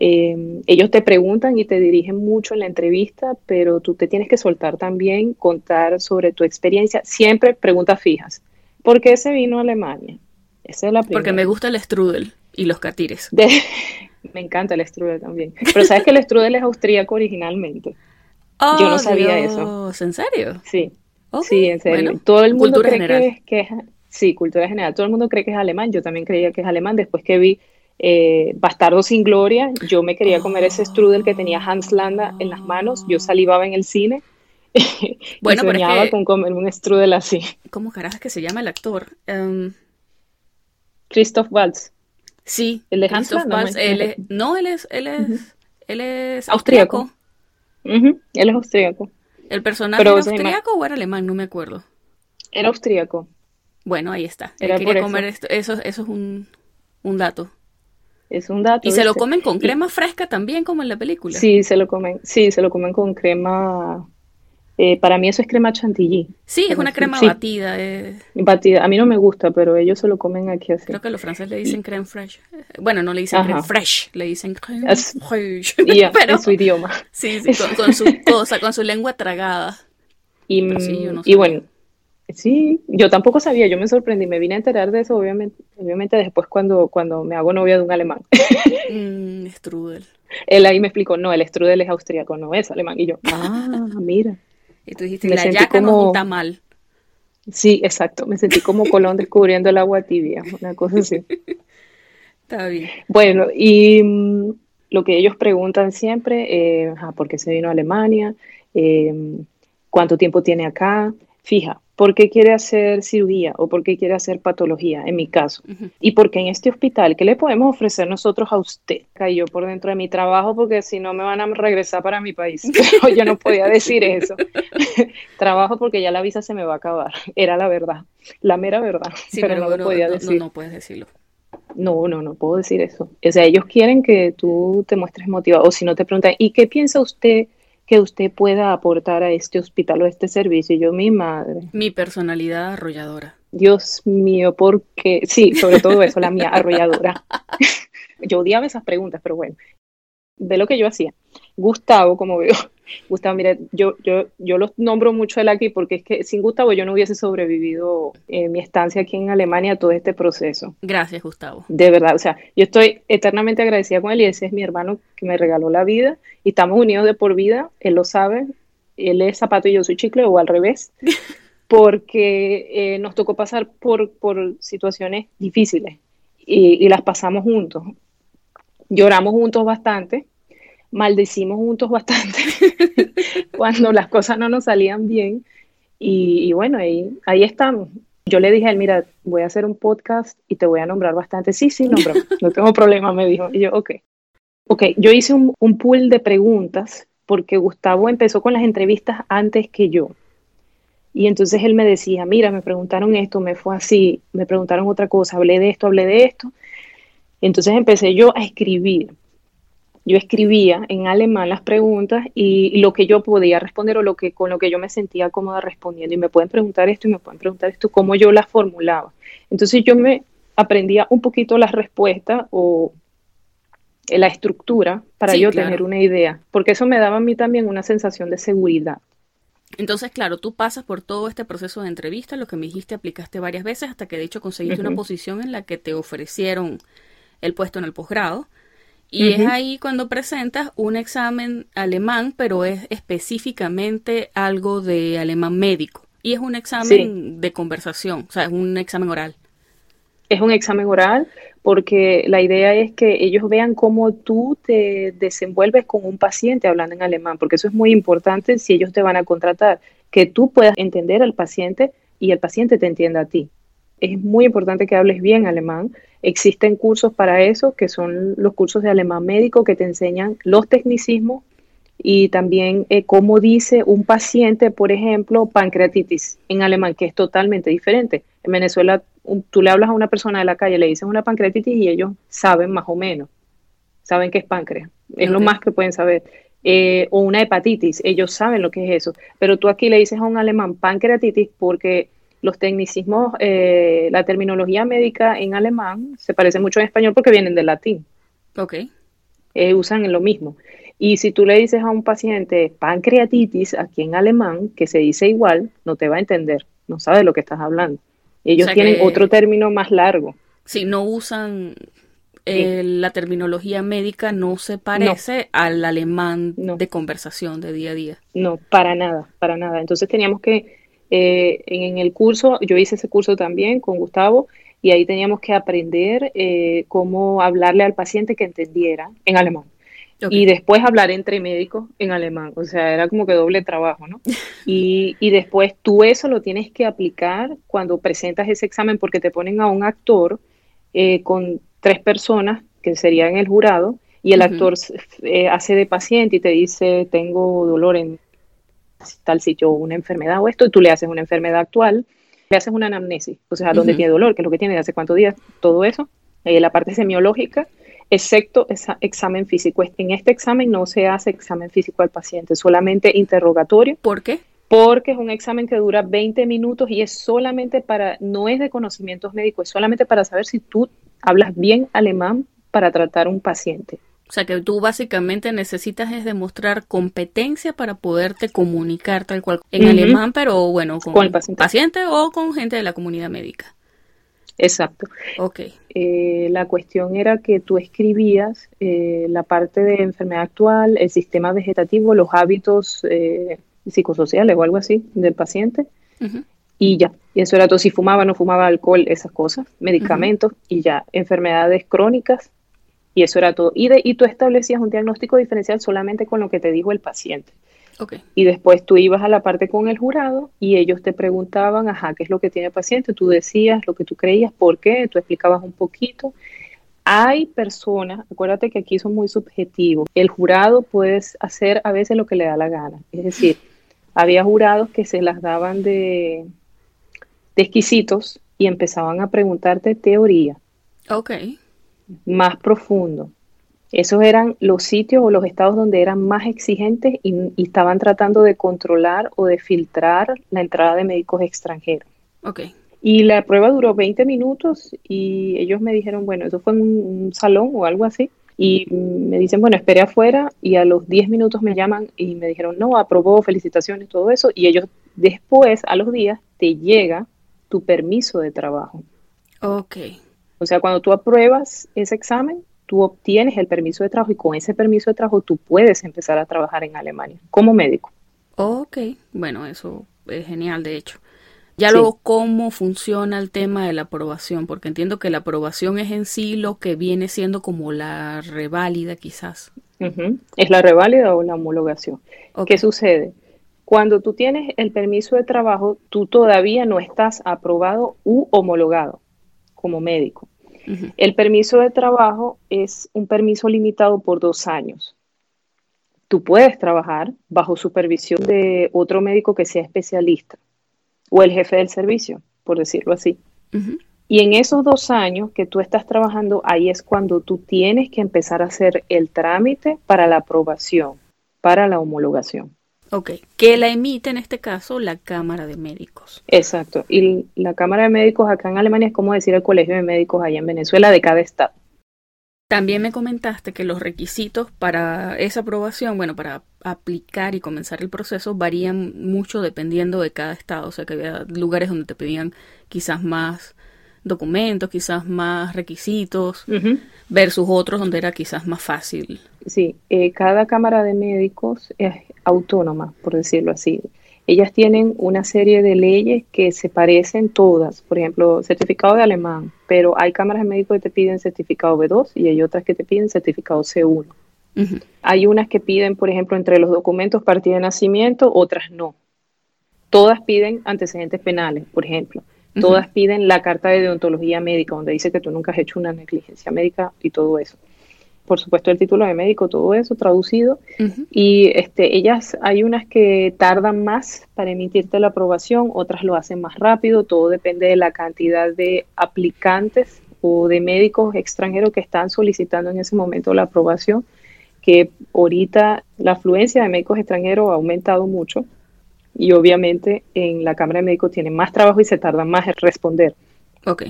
eh, ellos te preguntan y te dirigen mucho en la entrevista, pero tú te tienes que soltar también, contar sobre tu experiencia. Siempre preguntas fijas. ¿Por qué se vino a Alemania? Esa es la primera. Porque me gusta el strudel y los catires. *laughs* me encanta el strudel también. Pero sabes que el strudel es austríaco originalmente. Yo no oh, sabía eso. ¿En serio? Sí. Sí, en serio. Todo el mundo cree que que es, sí, cultura general. Todo el mundo cree que es alemán. Yo también creía que es alemán después que vi eh, Bastardo sin Gloria, yo me quería comer ese strudel que tenía Hans Landa en las manos, yo salivaba en el cine *laughs* bueno, y soñaba con comer un strudel así. ¿Cómo carajo que se llama el actor? Um... Christoph Waltz. Sí, el de Hans Landa. no, él es, él es, él es austriaco. Él es austríaco. ¿El personaje era austríaco o era alemán? No me acuerdo. Era austríaco. Bueno, ahí está. Él quería comer esto. Eso, eso es un, un dato. Es un dato. ¿Y se lo comen con crema fresca también, como en la película? Sí, se lo comen, sí, se lo comen con crema. Eh, para mí eso es crema chantilly. Sí, es una crema batida. Eh. Batida. A mí no me gusta, pero ellos se lo comen aquí así. Creo que los franceses le dicen creme fraiche. Bueno, no le dicen creme fresh, le dicen creme fraiche. *laughs* en su idioma. Sí, sí, *laughs* con, su cosa, con su lengua tragada. Y, y bueno, Sí, yo tampoco sabía, yo me sorprendí, me vine a enterar de eso obviamente, obviamente después cuando, cuando me hago novia de un alemán. *laughs* Mm, strudel. Él ahí me explicó, no, el strudel es austríaco, no es alemán. Y yo, ah, mira. Y tú dijiste, la yaca como... no está mal. Sí, exacto, me sentí como Colón descubriendo el agua tibia, una cosa así. *laughs* está bien. Bueno, y mm, lo que ellos preguntan siempre, eh, ¿por qué se vino a Alemania? Eh, ¿Cuánto tiempo tiene acá? Fija, por qué quiere hacer cirugía o por qué quiere hacer patología, en mi caso. Y porque en este hospital, ¿qué le podemos ofrecer nosotros a usted? Cayó por dentro de mi trabajo porque si no me van a regresar para mi país. *laughs* Pero yo no podía decir eso. *laughs* trabajo porque ya la visa se me va a acabar. Era la verdad, la mera verdad. pero, no, lo podía decir. No, puedes decirlo. No, no, no puedo decir eso. O sea, ellos quieren que tú te muestres motivado. O si no te preguntan, ¿y qué piensa usted que usted pueda aportar a este hospital o a este servicio? Y yo, mi madre. Mi personalidad arrolladora. Dios mío, porque sí, sobre todo eso, la mía arrolladora. *laughs* yo odiaba esas preguntas, pero bueno, de lo que yo hacía. Gustavo, como veo, *laughs* Gustavo, mira, yo, yo, yo los nombro mucho él aquí porque es que sin Gustavo yo no hubiese sobrevivido eh, mi estancia aquí en Alemania todo este proceso. Gracias, Gustavo. De verdad, o sea, yo estoy eternamente agradecida con él y ese es mi hermano que me regaló la vida y estamos unidos de por vida, él lo sabe, él es zapato y yo soy chicle o al revés. *laughs* porque eh, nos tocó pasar por, por situaciones difíciles y, y, las pasamos juntos. Lloramos juntos bastante, maldecimos juntos bastante *laughs* cuando las cosas no nos salían bien. Y, y, bueno, ahí, ahí estamos. Yo le dije a él, mira, voy a hacer un podcast y te voy a nombrar bastante. Sí, sí, nombro, *laughs* no tengo problema, me dijo. Y yo, ok. Ok, yo hice un, un pool de preguntas porque Gustavo empezó con las entrevistas antes que yo. Y entonces él me decía, mira, me preguntaron esto, me fue así, me preguntaron otra cosa, hablé de esto, hablé de esto. Entonces empecé yo a escribir. Yo escribía en alemán las preguntas y, lo que yo podía responder o lo que con lo que yo me sentía cómoda respondiendo. Y me pueden preguntar esto y me pueden preguntar esto, cómo yo las formulaba. Entonces yo me aprendía un poquito las respuestas o la estructura para sí, yo claro. tener una idea, porque eso me daba a mí también una sensación de seguridad. Entonces, claro, tú pasas por todo este proceso de entrevista, lo que me dijiste, aplicaste varias veces hasta que de hecho conseguiste uh -huh. una posición en la que te ofrecieron el puesto en el posgrado. Y uh -huh. es ahí cuando presentas un examen alemán, pero es específicamente algo de alemán médico. Y es un examen sí. de conversación, o sea, es un examen oral. Es un examen oral porque la idea es que ellos vean cómo tú te desenvuelves con un paciente hablando en alemán, porque eso es muy importante si ellos te van a contratar, que tú puedas entender al paciente y el paciente te entienda a ti. Es muy importante que hables bien alemán. Existen cursos para eso, que son los cursos de alemán médico que te enseñan los tecnicismos y también eh, cómo dice un paciente, por ejemplo, pancreatitis en alemán, que es totalmente diferente. En Venezuela un, tú le hablas a una persona de la calle, le dices una pancreatitis y ellos saben más o menos, saben que es páncreas, es okay. lo más que pueden saber. Eh, o una hepatitis, ellos saben lo que es eso, pero tú aquí le dices a un alemán pancreatitis porque los tecnicismos, eh, la terminología médica en alemán se parece mucho en español porque vienen del latín. Ok. Eh, usan lo mismo. Y si tú le dices a un paciente pancreatitis aquí en alemán, que se dice igual, no te va a entender, no sabe de lo que estás hablando. Ellos o sea tienen que, otro término más largo. Si no usan eh, sí. la terminología médica, no se parece no. al alemán no. de conversación de día a día. No, para nada, para nada. Entonces teníamos que, eh, en el curso, yo hice ese curso también con Gustavo, y ahí teníamos que aprender eh, cómo hablarle al paciente que entendiera en alemán. Okay. Y después hablar entre médicos en alemán, o sea, era como que doble trabajo, ¿no? *laughs* Y, y, después tú eso lo tienes que aplicar cuando presentas ese examen porque te ponen a un actor eh, con tres personas que serían el jurado y el uh -huh. actor eh, hace de paciente y te dice, tengo dolor en tal sitio, una enfermedad o esto, y tú le haces una enfermedad actual, le haces una anamnesis, o sea, dónde uh -huh. tiene dolor, qué es lo que tiene, de hace cuántos días, todo eso, eh, la parte semiológica, excepto examen físico. En este examen no se hace examen físico al paciente, solamente interrogatorio. ¿Por qué? Porque es un examen que dura 20 minutos y es solamente para, no es de conocimientos médicos, es solamente para saber si tú hablas bien alemán para tratar un paciente. O sea que tú básicamente necesitas es demostrar competencia para poderte comunicar tal cual en uh -huh. alemán, pero bueno, con, con el paciente. paciente o con gente de la comunidad médica. Exacto. Ok. Eh, la cuestión era que tú escribías eh, la parte de enfermedad actual, el sistema vegetativo, los hábitos eh, psicosociales o algo así del paciente. Uh -huh. Y ya, y eso era todo, si fumaba, no fumaba alcohol, esas cosas, medicamentos uh -huh. y ya, enfermedades crónicas y eso era todo. Y, de, y tú establecías un diagnóstico diferencial solamente con lo que te dijo el paciente. Okay. Y después tú ibas a la parte con el jurado y ellos te preguntaban, ajá, ¿qué es lo que tiene el paciente? Tú decías lo que tú creías, por qué, tú explicabas un poquito. Hay personas, acuérdate que aquí son muy subjetivos, el jurado puede hacer a veces lo que le da la gana. Es decir, había jurados que se las daban de, de exquisitos y empezaban a preguntarte teoría. Ok. Más profundo. Esos eran los sitios o los estados donde eran más exigentes y, y, estaban tratando de controlar o de filtrar la entrada de médicos extranjeros. Ok. Y la prueba duró 20 minutos y ellos me dijeron, bueno, eso fue en un, un salón o algo así. Y me dicen, bueno, espere afuera y a los 10 minutos me llaman y me dijeron, no, aprobó, felicitaciones, todo eso. Y ellos después, a los días, te llega tu permiso de trabajo. Ok. O sea, cuando tú apruebas ese examen, tú obtienes el permiso de trabajo y con ese permiso de trabajo tú puedes empezar a trabajar en Alemania como médico. Ok, bueno, eso es genial, de hecho. Ya sí. luego, ¿cómo funciona el tema de la aprobación? Porque entiendo que la aprobación es en sí lo que viene siendo como la reválida, quizás. Uh -huh. Es la reválida o la homologación. Okay. ¿Qué sucede? Cuando tú tienes el permiso de trabajo, tú todavía no estás aprobado u homologado como médico. Uh -huh. El permiso de trabajo es un permiso limitado por dos años. Tú puedes trabajar bajo supervisión de otro médico que sea especialista o el jefe del servicio, por decirlo así. Uh -huh. Y en esos dos años que tú estás trabajando, ahí es cuando tú tienes que empezar a hacer el trámite para la aprobación, para la homologación. Ok, que la emite en este caso la Cámara de Médicos. Exacto, y la Cámara de Médicos acá en Alemania es como decir el Colegio de Médicos allá en Venezuela de cada estado. También me comentaste que los requisitos para esa aprobación, bueno, para aplicar y comenzar el proceso, varían mucho dependiendo de cada estado. O sea, que había lugares donde te pedían quizás más documentos, quizás más requisitos, uh -huh. versus otros donde era quizás más fácil. Sí, eh, cada Cámara de Médicos es autónoma, por decirlo así. Ellas tienen una serie de leyes que se parecen todas, por ejemplo, certificado de alemán, pero hay cámaras de médicos que te piden certificado B2 y hay otras que te piden certificado C1. Uh -huh. Hay unas que piden, por ejemplo, entre los documentos partida de nacimiento, otras no. Todas piden antecedentes penales, por ejemplo. Uh -huh. Todas piden la carta de deontología médica, donde dice que tú nunca has hecho una negligencia médica y todo eso por supuesto el título de médico, todo eso traducido. Uh -huh. Y este, ellas, hay unas que tardan más para emitirte la aprobación, otras lo hacen más rápido, todo depende de la cantidad de aplicantes o de médicos extranjeros que están solicitando en ese momento la aprobación, que ahorita la afluencia de médicos extranjeros ha aumentado mucho y obviamente en la Cámara de Médicos tienen más trabajo y se tarda más en responder. Ok.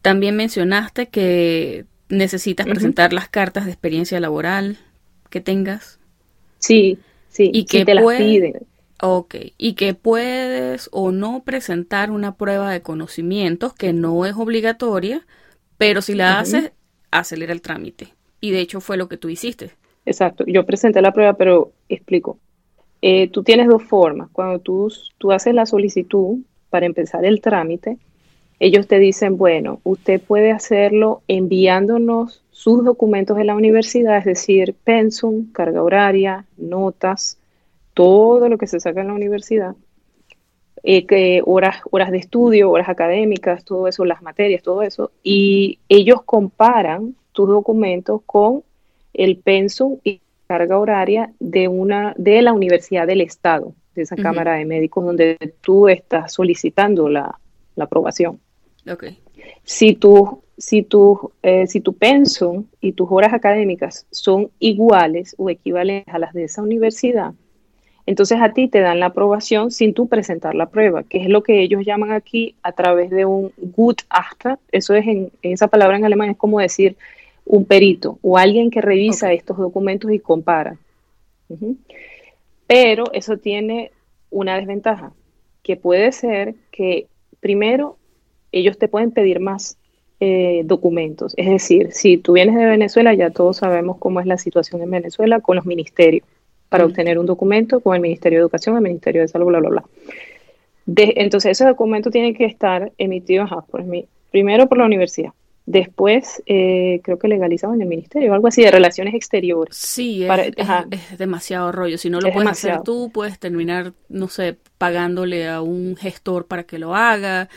También mencionaste que necesitas uh -huh. presentar las cartas de experiencia laboral que tengas. Sí, sí, y que si te puede, las piden. Ok, y que puedes o no presentar una prueba de conocimientos que no es obligatoria, pero si la uh -huh. haces, acelera el trámite. Y de hecho fue lo que tú hiciste. Exacto, yo presenté la prueba, pero explico. Eh, tú tienes dos formas. Cuando tú, tú haces la solicitud para empezar el trámite, ellos te dicen, bueno, usted puede hacerlo enviándonos sus documentos de la universidad, es decir, pensum, carga horaria, notas, todo lo que se saca en la universidad, eh, que horas, horas de estudio, horas académicas, todo eso, las materias, todo eso, y ellos comparan tus documentos con el pensum y carga horaria de una de la Universidad del Estado, de esa uh -huh. Cámara de Médicos donde tú estás solicitando la, la aprobación. Okay. Si tu, si tu, eh, si tu pensum y tus horas académicas son iguales o equivalentes a las de esa universidad, entonces a ti te dan la aprobación sin tú presentar la prueba, que es lo que ellos llaman aquí a través de un Gutachter. Eso es en, esa palabra en alemán es como decir un perito o alguien que revisa okay. estos documentos y compara. Uh -huh. Pero eso tiene una desventaja, que puede ser que primero ellos te pueden pedir más eh, documentos. Es decir, si tú vienes de Venezuela, ya todos sabemos cómo es la situación en Venezuela con los ministerios. Para obtener un documento con el Ministerio de Educación, el Ministerio de Salud, bla, bla, bla. De, entonces, ese documento tiene que estar emitido ajá, por mí, primero por la universidad. Después, eh, creo que legalizado en el ministerio, algo así de relaciones exteriores. Sí, es, Para, es, es demasiado rollo. Si no lo puedes demasiado. hacer tú, puedes terminar, no sé, pagándole a un gestor para que lo haga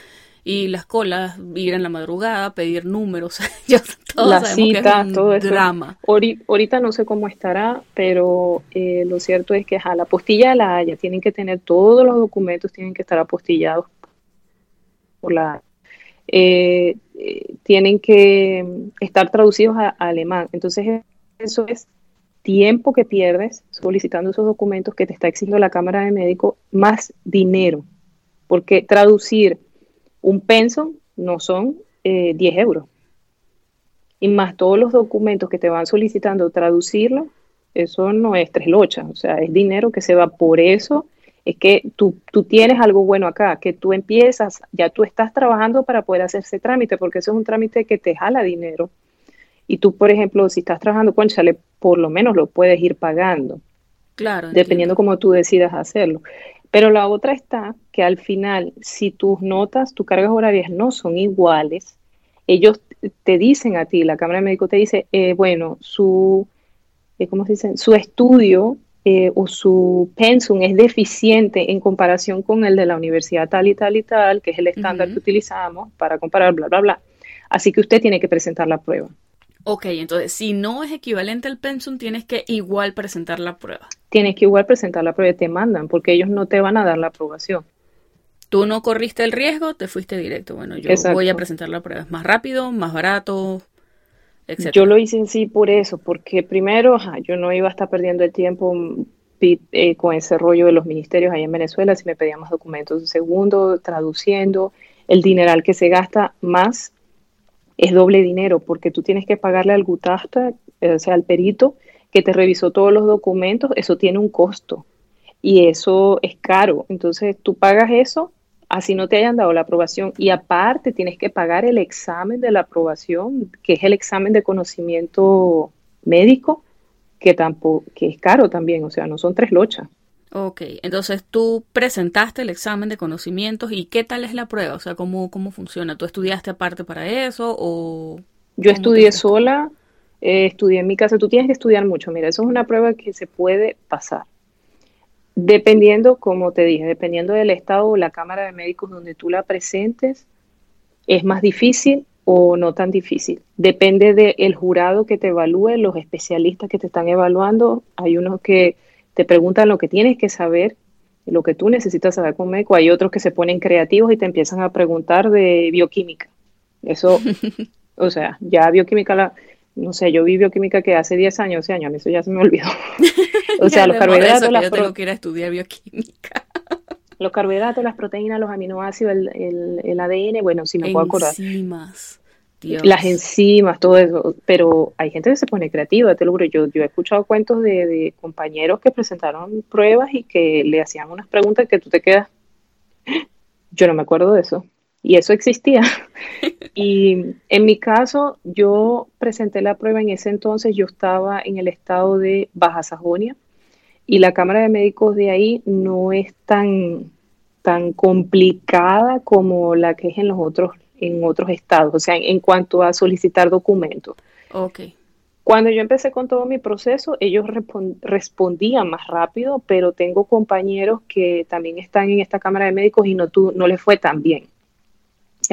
y las colas, ir en la madrugada, pedir números, *laughs* ya todos la cita, que es todo eso. drama. Ahorita no sé cómo estará, pero eh, lo cierto es que a la postilla de la Haya tienen que tener todos los documentos, tienen que estar apostillados por la eh, tienen que estar traducidos a, alemán. Entonces, eso es tiempo que pierdes solicitando esos documentos que te está exigiendo la Cámara de Médico, más dinero, porque traducir un penso no son 10 eh, euros. Y más todos los documentos que te van solicitando traducirlo, eso no es tres lochas, o sea, es dinero que se va por eso es que tú, tú tienes algo bueno acá, que tú empiezas, ya tú estás trabajando para poder hacer ese trámite, porque eso es un trámite que te jala dinero. Y tú, por ejemplo, si estás trabajando con Chale, por lo menos lo puedes ir pagando. Claro. Dependiendo cómo tú decidas hacerlo. Pero la otra está que al final, si tus notas, tus cargas horarias no son iguales, ellos te dicen a ti, la Cámara de Médicos te dice, eh, bueno, su, eh, ¿cómo se dice? Su estudio eh, o su pensum es deficiente en comparación con el de la universidad tal y tal y tal, que es el estándar que utilizamos para comparar, bla, bla, bla. Así que usted tiene que presentar la prueba. Ok, entonces si no es equivalente al pensum, tienes que igual presentar la prueba. Tienes que igual presentar la prueba y te mandan, porque ellos no te van a dar la aprobación. Tú no corriste el riesgo, te fuiste directo. Bueno, yo voy a presentar la prueba. Es más rápido, más barato, yo lo hice en sí por eso, porque primero yo no iba a estar perdiendo el tiempo mm, eh, con ese rollo de los ministerios ahí en Venezuela si me pedían más documentos. Segundo, traduciendo, el dineral que se gasta más es doble dinero, porque tú tienes que pagarle al gutasta, eh, o sea, al perito que te revisó todos los documentos, eso tiene un costo y eso es caro. Entonces tú pagas eso así no te hayan dado la aprobación y aparte tienes que pagar el examen de la aprobación, que es el examen de conocimiento médico, que tampoco que es caro también, o sea, no son tres lochas. Ok, entonces tú presentaste el examen de conocimientos y ¿qué tal es la prueba? O sea, ¿cómo, cómo funciona? ¿Tú estudiaste aparte para eso o...? Yo estudié sola, eh, estudié en mi casa, tú tienes que estudiar mucho, mira, eso es una prueba que se puede pasar. Dependiendo, como te dije, dependiendo del estado o la Cámara de Médicos donde tú la presentes, es más difícil o no tan difícil. Depende del jurado que te evalúe, los especialistas que te están evaluando. Hay unos que te preguntan lo que tienes que saber, lo que tú necesitas saber como médico. Hay otros que se ponen creativos y te empiezan a preguntar de bioquímica. Eso, *laughs* o sea, ya bioquímica la, no sé, yo vi bioquímica que hace 10 años, 11 años, a mí eso ya se me olvidó. *laughs* o sea, los carbohidratos... Las yo tengo que ir a estudiar bioquímica. *laughs* los carbohidratos, las proteínas, los aminoácidos, el, el, ADN, bueno, si me puedo acordar. Enzimas. Las enzimas, todo eso, pero hay gente que se pone creativa, te lo juro. Yo, yo he escuchado cuentos de, de compañeros que presentaron pruebas y que le hacían unas preguntas que tú te quedas. *laughs* Yo no me acuerdo de eso y eso existía. *laughs* y en mi caso, yo presenté la prueba en ese entonces, yo estaba en el estado de Baja Sajonia y la Cámara de Médicos de ahí no es tan, tan complicada como la que es en los otros, en otros estados, o sea, en, cuanto a solicitar documentos. Okay. Cuando yo empecé con todo mi proceso, ellos respondían más rápido, pero tengo compañeros que también están en esta Cámara de Médicos y no, no les fue tan bien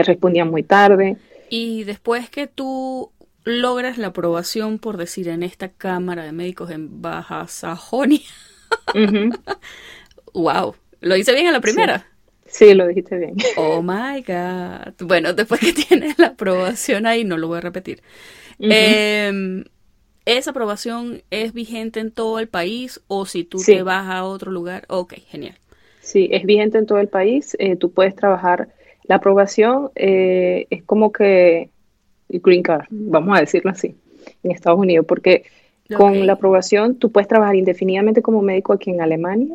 respondía muy tarde. Y después que tú logras la aprobación, por decir, en esta Cámara de Médicos en Baja Sajonia. wow, *laughs* ¿lo hice bien a la primera? Sí. lo dijiste bien. Oh my God. Bueno, después que *laughs* tienes la aprobación ahí, no lo voy a repetir. Em, ¿Esa aprobación es vigente en todo el país o si tú te vas a otro lugar? Ok, genial. Sí, es vigente en todo el país. Eh, tú puedes trabajar la aprobación eh, es como que green card, vamos a decirlo así, en Estados Unidos, porque con la aprobación tú puedes trabajar indefinidamente como médico aquí en Alemania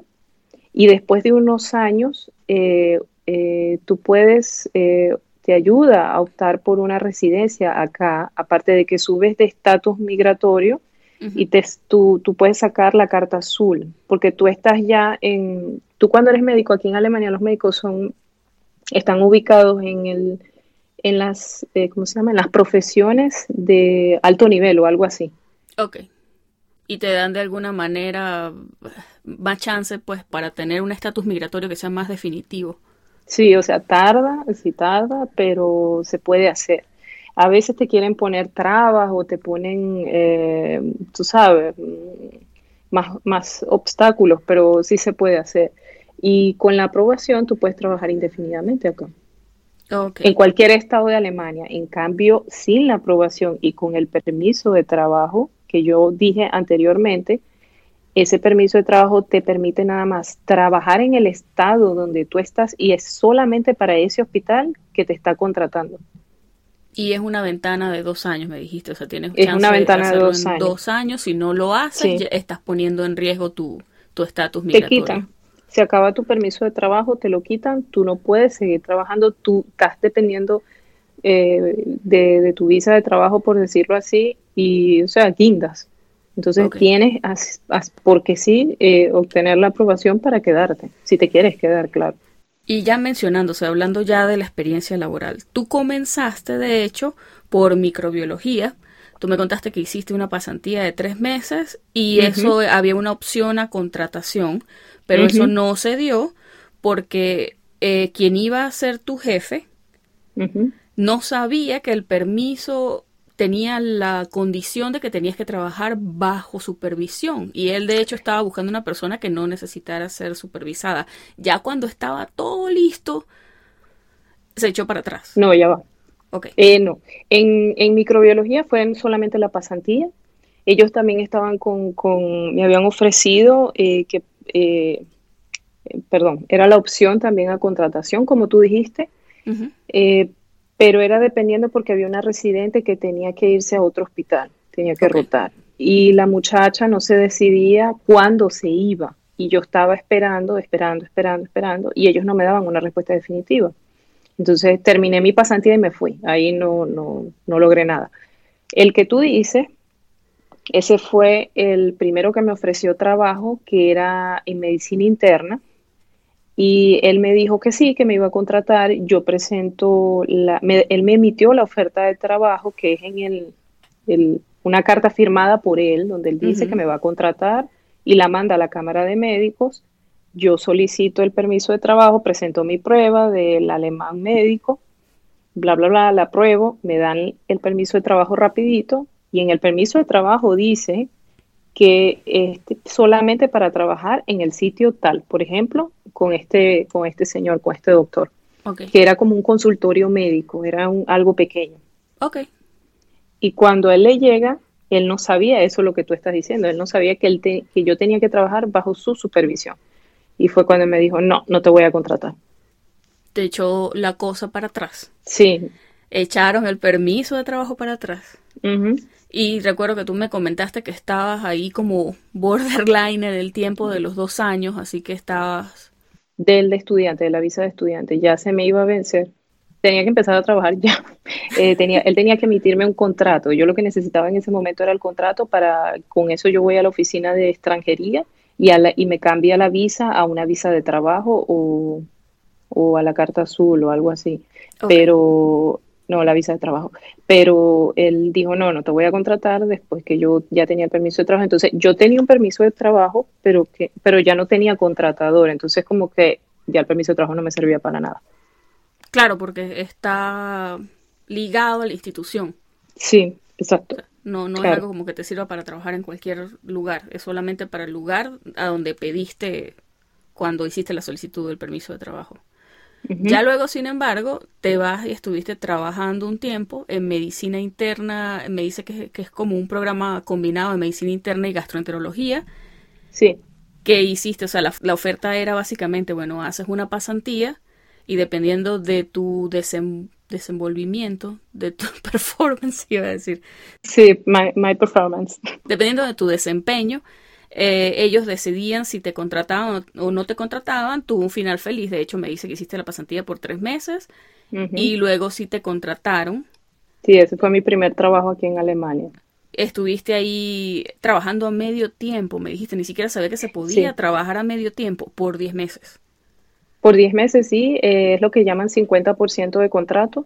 y después de unos años eh, eh, tú puedes, te ayuda a optar por una residencia acá, aparte de que subes de estatus migratorio y te, tú, tú puedes sacar la carta azul, porque tú estás ya en, tú cuando eres médico aquí en Alemania, los médicos son están ubicados en el en las eh, ¿cómo se llama? En las profesiones de alto nivel o algo así. Ok. Y te dan de alguna manera más chance pues para tener un estatus migratorio que sea más definitivo. Sí, o sea, tarda, sí tarda, pero se puede hacer. A veces te quieren poner trabas o te ponen, eh, tú sabes, más, más obstáculos, pero sí se puede hacer. Y con la aprobación tú puedes trabajar indefinidamente acá. en cualquier estado de Alemania. En cambio, sin la aprobación y con el permiso de trabajo que yo dije anteriormente, ese permiso de trabajo te permite nada más trabajar en el estado donde tú estás y es solamente para ese hospital que te está contratando. Y es una ventana de dos años, me dijiste. O sea, tienes es una ventana de, dos años. dos años. Si no lo haces, estás poniendo en riesgo tu estatus migratorio. Te quitan. Se acaba tu permiso de trabajo, te lo quitan, tú no puedes seguir trabajando, tú estás dependiendo eh, de, tu visa de trabajo, por decirlo así, y, o sea, guindas. Entonces tienes, porque sí, eh, obtener la aprobación para quedarte, si te quieres quedar, claro. Y ya mencionándose, hablando ya de la experiencia laboral, tú comenzaste, de hecho, por microbiología. Tú me contaste que hiciste una pasantía de tres meses y eso había una opción a contratación, pero eso no se dio porque eh, quien iba a ser tu jefe no sabía que el permiso tenía la condición de que tenías que trabajar bajo supervisión y él de hecho estaba buscando una persona que no necesitara ser supervisada. Ya cuando estaba todo listo, se echó para atrás. No, ya va. Okay. Eh, no, en, en, microbiología fue solamente la pasantía. Ellos también estaban con, con me habían ofrecido eh, que, eh, perdón, era la opción también a contratación, como tú dijiste, pero era dependiendo porque había una residente que tenía que irse a otro hospital, tenía que rotar. Y la muchacha no se decidía cuándo se iba. Y yo estaba esperando, esperando, esperando, esperando, y ellos no me daban una respuesta definitiva. Entonces terminé mi pasantía y me fui. Ahí no, no, no logré nada. El que tú dices, ese fue el primero que me ofreció trabajo, que era en medicina interna. Y él me dijo que sí, que me iba a contratar. Yo presento, la, él me emitió la oferta de trabajo, que es en el, una carta firmada por él, donde él dice que me va a contratar y la manda a la Cámara de Médicos. Yo solicito el permiso de trabajo, presento mi prueba del alemán médico, bla, bla, bla, la apruebo, me dan el permiso de trabajo rapidito y en el permiso de trabajo dice que este, solamente para trabajar en el sitio tal, por ejemplo, con este, con este señor, con este doctor, que era como un consultorio médico, era un, algo pequeño. Ok. Y cuando él le llega, él no sabía eso lo que tú estás diciendo, él no sabía que, él que yo tenía que trabajar bajo su supervisión. Y fue cuando me dijo, no, no te voy a contratar. Te echó la cosa para atrás. Sí. Echaron el permiso de trabajo para atrás. Y recuerdo que tú me comentaste que estabas ahí como borderline en el tiempo de los dos años, así que estabas... Del de estudiante, de la visa de estudiante, ya se me iba a vencer. Tenía que empezar a trabajar ya. *laughs* Eh, tenía, él tenía que emitirme un contrato. Yo lo que necesitaba en ese momento era el contrato para, con eso yo voy a la oficina de extranjería y, y me cambia la visa a una visa de trabajo o, o a la carta azul o algo así. Pero no la visa de trabajo, pero él dijo, no, no te voy a contratar después que yo ya tenía el permiso de trabajo. Entonces, yo tenía un permiso de trabajo, pero, que, pero ya no tenía contratador, entonces como que ya el permiso de trabajo no me servía para nada. Claro, porque está ligado a la institución. Sí, exacto. no, no es algo como que te sirva para trabajar en cualquier lugar, es solamente para el lugar a donde pediste cuando hiciste la solicitud del permiso de trabajo. Ya luego, sin embargo, te vas y estuviste trabajando un tiempo en medicina interna, me dice que, es como un programa combinado de medicina interna y gastroenterología. Sí. Que hiciste, o sea, la, oferta era básicamente, bueno, haces una pasantía y dependiendo de tu desenvolvimiento, de tu *laughs* performance, iba a decir. Sí, my, my performance. Dependiendo de tu desempeño, eh, ellos decidían si te contrataban o no te contrataban, tuvo un final feliz, de hecho me dice que hiciste la pasantía por tres meses y luego si te contrataron. Sí, ese fue mi primer trabajo aquí en Alemania. Estuviste ahí trabajando a medio tiempo, me dijiste, ni siquiera sabía que se podía trabajar a medio tiempo por diez meses. Por diez meses, sí, eh, es lo que llaman 50% de contrato.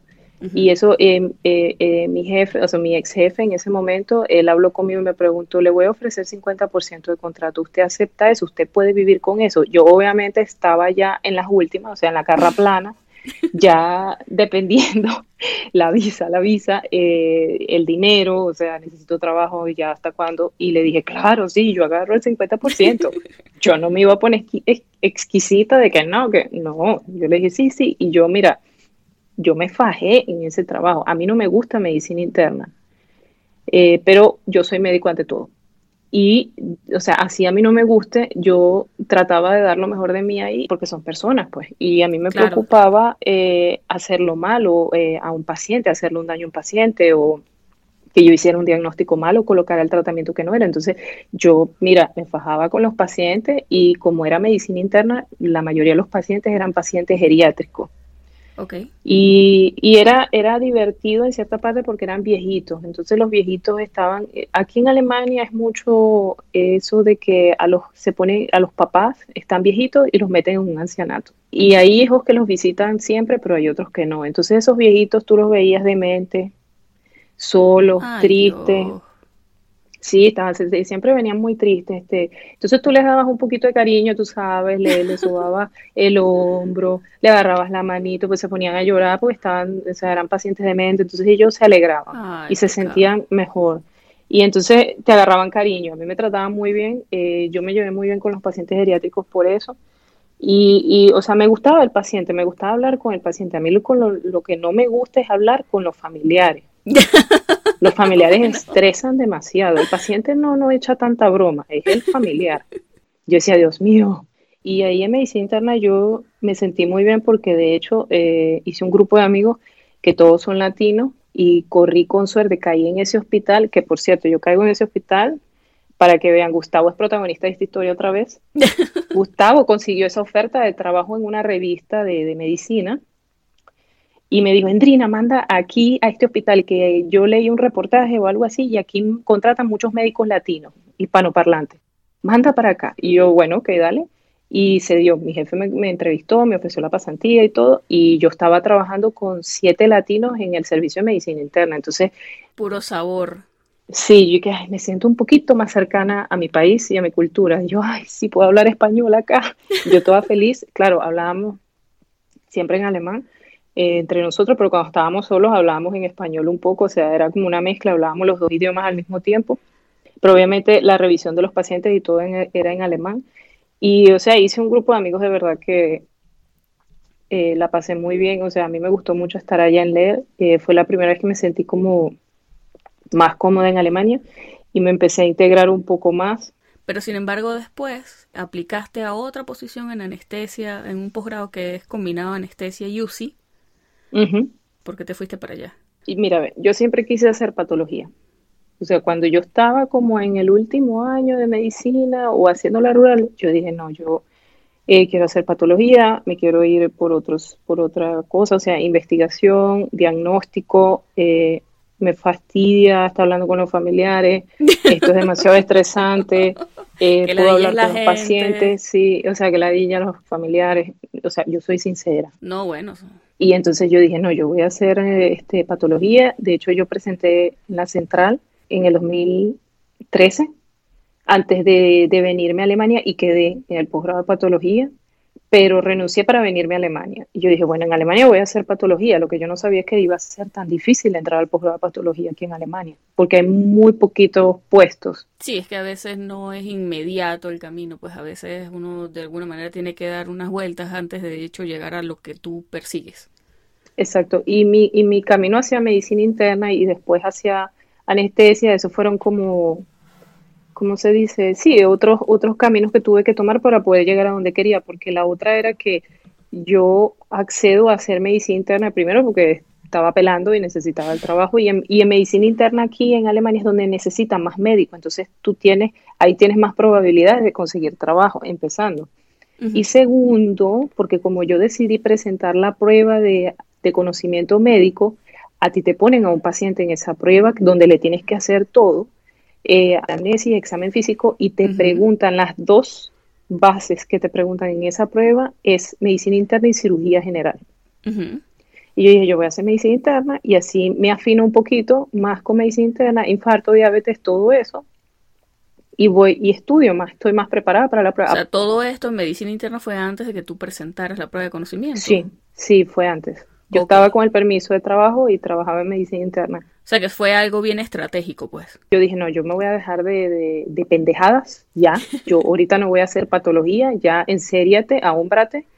Y eso, eh, eh, eh, mi jefe, o sea, mi ex jefe en ese momento, él habló conmigo y me preguntó, le voy a ofrecer 50% de contrato, ¿usted acepta eso? ¿Usted puede vivir con eso? Yo obviamente estaba ya en las últimas, o sea, en la carra *laughs* plana, ya dependiendo *laughs* la visa, la visa, el dinero, o sea, necesito trabajo y ya hasta cuándo. Y le dije, claro, sí, yo agarro el 50%. *laughs* Yo no me iba a poner exquisita de que no, que no. Yo le dije, sí, sí. Y yo, mira, yo me fajé en ese trabajo. A mí no me gusta medicina interna, eh, pero yo soy médico ante todo. Y, o sea, así a mí no me guste, yo trataba de dar lo mejor de mí ahí, porque son personas, pues. Y a mí me preocupaba eh, hacerlo malo eh, a un paciente, hacerle un daño a un paciente o que yo hiciera un diagnóstico malo, colocar el tratamiento que no era. Entonces, yo, mira, me fajaba con los pacientes y como era medicina interna, la mayoría de los pacientes eran pacientes geriátricos. Okay. Y, y, era, era divertido en cierta parte porque eran viejitos. Entonces los viejitos estaban, eh, aquí en Alemania es mucho eso de que a los, se pone, a los papás están viejitos y los meten en un ancianato. Y hay hijos que los visitan siempre, pero hay otros que no. Entonces esos viejitos tú los veías demente, solos, tristes. Sí, estaban, siempre venían muy tristes. Este. Entonces tú les dabas un poquito de cariño, tú sabes, le, le sobabas el hombro, le agarrabas la manito, pues se ponían a llorar porque estaban, o sea, eran pacientes de mente, entonces ellos se alegraban y se sentían mejor. Y entonces te agarraban cariño. A mí me trataban muy bien, eh, yo me llevé muy bien con los pacientes geriátricos por eso. Y, y, o sea, me gustaba el paciente, me gustaba hablar con el paciente. A mí lo, lo, lo que no me gusta es hablar con los familiares. *laughs* Los familiares *laughs* estresan demasiado. El paciente no, no echa tanta broma, es el familiar. Yo decía, Dios mío. Y ahí en medicina interna yo me sentí muy bien porque de hecho eh, hice un grupo de amigos que todos son latinos y corrí con suerte, caí en ese hospital, que por cierto, yo caigo en ese hospital para que vean, Gustavo es protagonista de esta historia otra vez. *laughs* Gustavo consiguió esa oferta de trabajo en una revista de, de medicina y me dijo, Endrina, manda aquí a este hospital que yo leí un reportaje o algo así y aquí contratan muchos médicos latinos, hispanoparlantes. Manda para acá. Y yo, bueno, ok, dale. Y se dio, mi jefe me, entrevistó, me ofreció la pasantía y todo, y yo estaba trabajando con siete latinos en el servicio de medicina interna. Entonces... Puro sabor. Sí, yo que me siento un poquito más cercana a mi país y a mi cultura. yo, ay, sí, puedo hablar español acá. Yo toda feliz. Claro, hablábamos siempre en alemán, eh, entre nosotros, pero cuando estábamos solos hablábamos en español un poco, o sea, era como una mezcla, hablábamos los dos idiomas al mismo tiempo, pero obviamente la revisión de los pacientes y todo era en alemán. Y, o sea, hice un grupo de amigos de verdad que eh, la pasé muy bien, o sea, a mí me gustó mucho estar allá en leer, eh, fue la primera vez que me sentí como más cómoda en Alemania y me empecé a integrar un poco más. Pero sin embargo después aplicaste a otra posición en anestesia, en un posgrado que es combinado anestesia y UCI, ¿Por qué te fuiste para allá? Y mira, yo siempre quise hacer patología. O sea, cuando yo estaba como en el último año de medicina o haciendo la rural, yo dije, no, yo eh, quiero hacer patología, me quiero ir por otros, por otra cosa, o sea, investigación, diagnóstico, eh, me fastidia estar hablando con los familiares, esto es demasiado estresante, *laughs* eh, puedo hablar con los pacientes, sí, o sea, que la a los familiares, o sea, yo soy sincera. No, bueno, y entonces yo dije, no, yo voy a hacer este, patología. De hecho, yo presenté en la central en el 2013, antes de, venirme a Alemania y quedé en el posgrado de patología, pero renuncié para venirme a Alemania. Y yo dije, bueno, en Alemania voy a hacer patología. Lo que yo no sabía es que iba a ser tan difícil entrar al posgrado de patología aquí en Alemania, porque hay muy poquitos puestos. Sí, es que a veces no es inmediato el camino, pues a veces uno de alguna manera tiene que dar unas vueltas antes de hecho llegar a lo que tú persigues. Exacto, y mi, y mi camino hacia medicina interna y después hacia anestesia, eso fueron como, ¿cómo se dice? Sí, otros, otros caminos que tuve que tomar para poder llegar a donde quería, porque la otra era que yo accedo a hacer medicina interna primero porque estaba pelando y necesitaba el trabajo y en, y en medicina interna aquí en Alemania es donde necesitan más médicos, entonces tú tienes, ahí tienes más probabilidades de conseguir trabajo, empezando. Y segundo, porque como yo decidí presentar la prueba de de conocimiento médico, a ti te ponen a un paciente en esa prueba donde le tienes que hacer todo, eh, examen físico, y te preguntan las dos bases que te preguntan en esa prueba, es medicina interna y cirugía general. Y yo dije, yo voy a hacer medicina interna y así me afino un poquito más con medicina interna, infarto, diabetes, todo eso. Y voy y estudio más, estoy más preparada para la prueba. O sea, todo esto en medicina interna fue antes de que tú presentaras la prueba de conocimiento. Sí, sí, fue antes. Yo estaba con el permiso de trabajo y trabajaba en medicina interna. O sea que fue algo bien estratégico, pues. Yo dije, no, yo me voy a dejar de, de, pendejadas, ya. *laughs* Yo ahorita no voy a hacer patología, ya ensériate, ahómbrate. *laughs*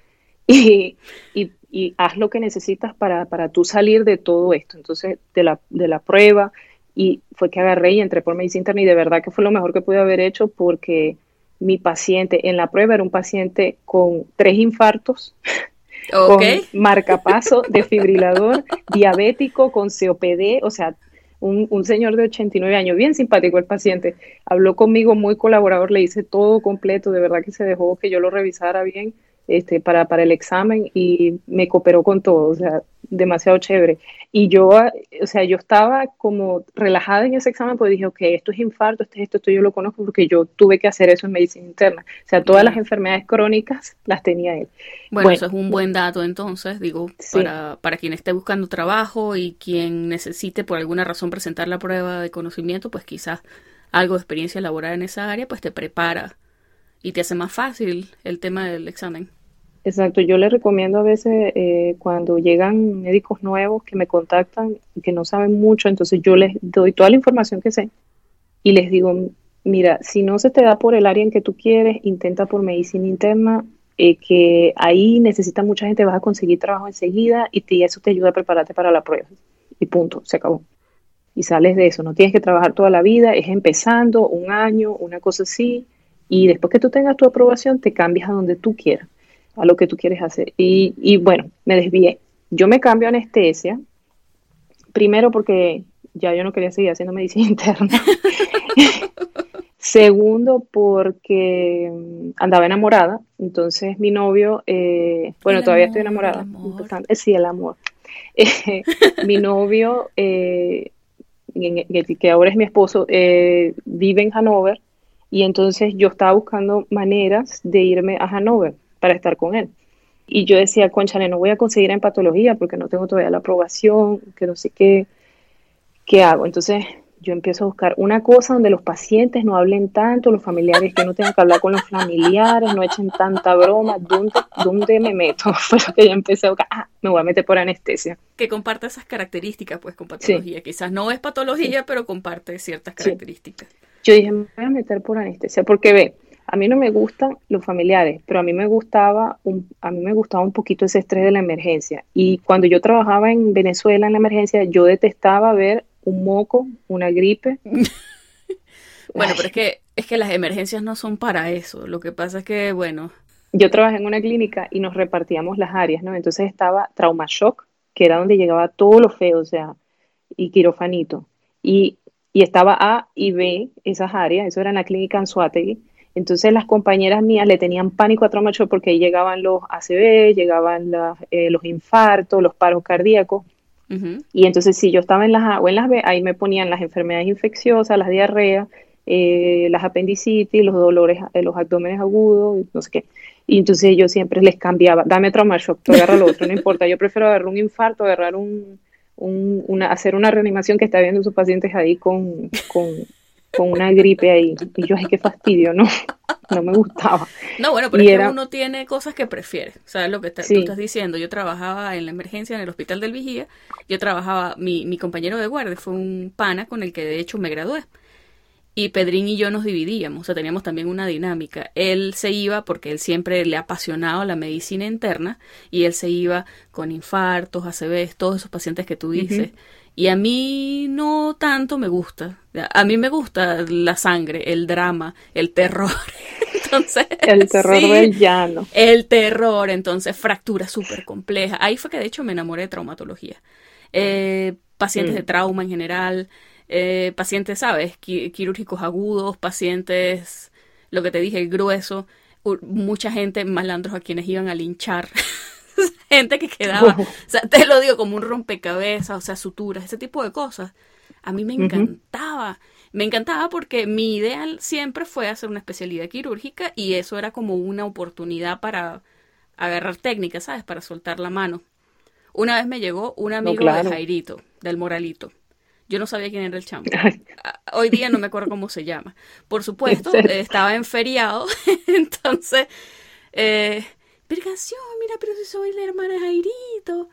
Y, y y haz lo que necesitas para, para tú salir de todo esto. Entonces, de la, de la prueba, y fue que agarré y entré por medicina interna y de verdad que fue lo mejor que pude haber hecho porque mi paciente en la prueba era un paciente con tres infartos, *laughs* con marcapaso, desfibrilador, diabético, con COPD, o sea, un, un, señor de 89 años, bien simpático el paciente, habló conmigo muy colaborador, le hice todo completo, de verdad que se dejó que yo lo revisara bien este, para, para el examen y me cooperó con todo, o sea, demasiado chévere. Y yo, o sea, yo estaba como relajada en ese examen, pues dije, ok, esto es infarto, esto es esto, esto yo lo conozco porque yo tuve que hacer eso en medicina interna. O sea, todas las enfermedades crónicas las tenía él. Bueno, eso es un buen dato entonces, digo, para, para quien esté buscando trabajo y quien necesite por alguna razón presentar la prueba de conocimiento, pues quizás algo de experiencia laboral en esa área, pues te prepara y te hace más fácil el tema del examen. Exacto, yo les recomiendo a veces eh, cuando llegan médicos nuevos que me contactan y que no saben mucho, entonces yo les doy toda la información que sé y les digo, mira, si no se te da por el área en que tú quieres, intenta por medicina interna, eh, que ahí necesita mucha gente, vas a conseguir trabajo enseguida y eso te ayuda a prepararte para la prueba. Y punto, se acabó. Y sales de eso, no tienes que trabajar toda la vida, es empezando un año, una cosa así, y después que tú tengas tu aprobación, te cambias a donde tú quieras, a lo que tú quieres hacer. Y, bueno, me desvié. Yo me cambio a anestesia, primero porque ya yo no quería seguir haciendo medicina *laughs* interna. Segundo, porque andaba enamorada. Entonces, mi novio, eh, bueno, todavía estoy enamorada. sí, el amor. *laughs* mi novio, eh, que ahora es mi esposo, eh, vive en Hanover y entonces yo estaba buscando maneras de irme a Hanover para estar con él. Y yo decía, conchale, no voy a conseguir en patología porque no tengo todavía la aprobación, que no sé qué, qué hago. Entonces yo empiezo a buscar una cosa donde los pacientes no hablen tanto, los familiares que no tengan que hablar con los familiares, no echen tanta broma, ¿dónde, dónde me meto? *laughs* Fue que yo empecé a buscar, ah, me voy a meter por anestesia. Que comparte esas características pues con patología, quizás no es patología, pero comparte ciertas características. Yo dije, me voy a meter por anestesia, porque ve, a mí no me gustan los familiares, pero a mí me gustaba un, a mí me gustaba un poquito ese estrés de la emergencia. Y cuando yo trabajaba en Venezuela en la emergencia, yo detestaba ver un moco, una gripe. *laughs* bueno, pero es que es que las emergencias no son para eso. Lo que pasa es que, bueno, yo trabajé en una clínica y nos repartíamos las áreas, ¿no? Entonces estaba trauma shock, que era donde llegaba todo lo feo, o sea, y quirofanito. Y y estaba A y B, esas áreas, eso era en la clínica Anzuategui. Entonces las compañeras mías le tenían pánico a trauma porque ahí llegaban los ACV, llegaban eh, los infartos, los paros cardíacos. Y entonces si yo estaba en las A o en las B, ahí me ponían las enfermedades infecciosas, las diarreas, eh, las apendicitis, los dolores, eh, los abdómenes agudos, no sé qué. Y entonces yo siempre les cambiaba, dame trauma shock, tú agarra lo otro, no importa, yo prefiero agarrar un infarto, agarrar un, una, hacer una reanimación que está viendo sus pacientes ahí con, con, una gripe ahí. Y yo, ay, qué fastidio, ¿no? No me gustaba. No, bueno, pero es que uno tiene cosas que prefiere. ¿Sabes lo que tú estás diciendo? Yo trabajaba en la emergencia en el hospital del Vigía. Yo trabajaba, mi, mi compañero de guardia fue un pana con el que de hecho me gradué y Pedrín y yo nos dividíamos, o sea, teníamos también una dinámica. Él se iba porque él siempre le ha apasionado la medicina interna y él se iba con infartos, ACVs, todos esos pacientes que tú dices. Y a mí no tanto me gusta. A mí me gusta la sangre, el drama, el terror. *laughs* entonces, el terror del llano. El terror, entonces fractura súper compleja. Ahí fue que de hecho me enamoré de traumatología. Eh, pacientes mm. de trauma en general, eh, pacientes, ¿sabes? quirúrgicos agudos, pacientes, lo que te dije, grueso, mucha gente, malandros a quienes iban a linchar. *laughs* *laughs* gente que quedaba, *laughs* o sea, te lo digo como un rompecabezas, o sea, suturas, ese tipo de cosas. A mí me encantaba. Me encantaba porque mi ideal siempre fue hacer una especialidad quirúrgica y eso era como una oportunidad para agarrar técnicas, ¿sabes? Para soltar la mano. Una vez me llegó un amigo de Jairito, del Moralito. Yo no sabía quién era el chamo. Hoy día no me acuerdo cómo se llama. Por *laughs* supuesto, estaba en feriado, entonces, eh, mira, pero si soy la hermana Jairito.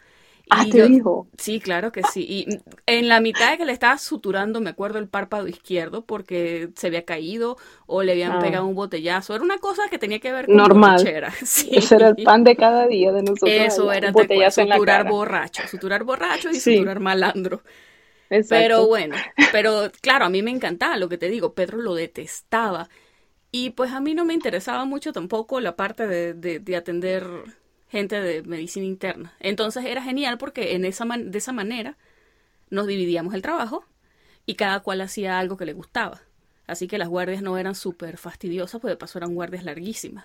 Ah, te dijo. Sí, claro que sí. Y en la mitad de que le estaba suturando, me acuerdo el párpado izquierdo porque se había caído o le habían ah. pegado un botellazo. Era una cosa que tenía que ver con Normal. *laughs* Sí. Ese era el pan de cada día de nosotros. Eso era botellazo suturar borracho, suturar borracho y suturar malandro. Pero bueno, pero claro, a mí me encantaba lo que te digo, Pedro lo detestaba. Y pues a mí no me interesaba mucho tampoco la parte de, de, atender gente de medicina interna. Entonces era genial porque en esa de esa manera nos dividíamos el trabajo y cada cual hacía algo que le gustaba. Así que las guardias no eran súper fastidiosas, pues de paso eran guardias larguísimas.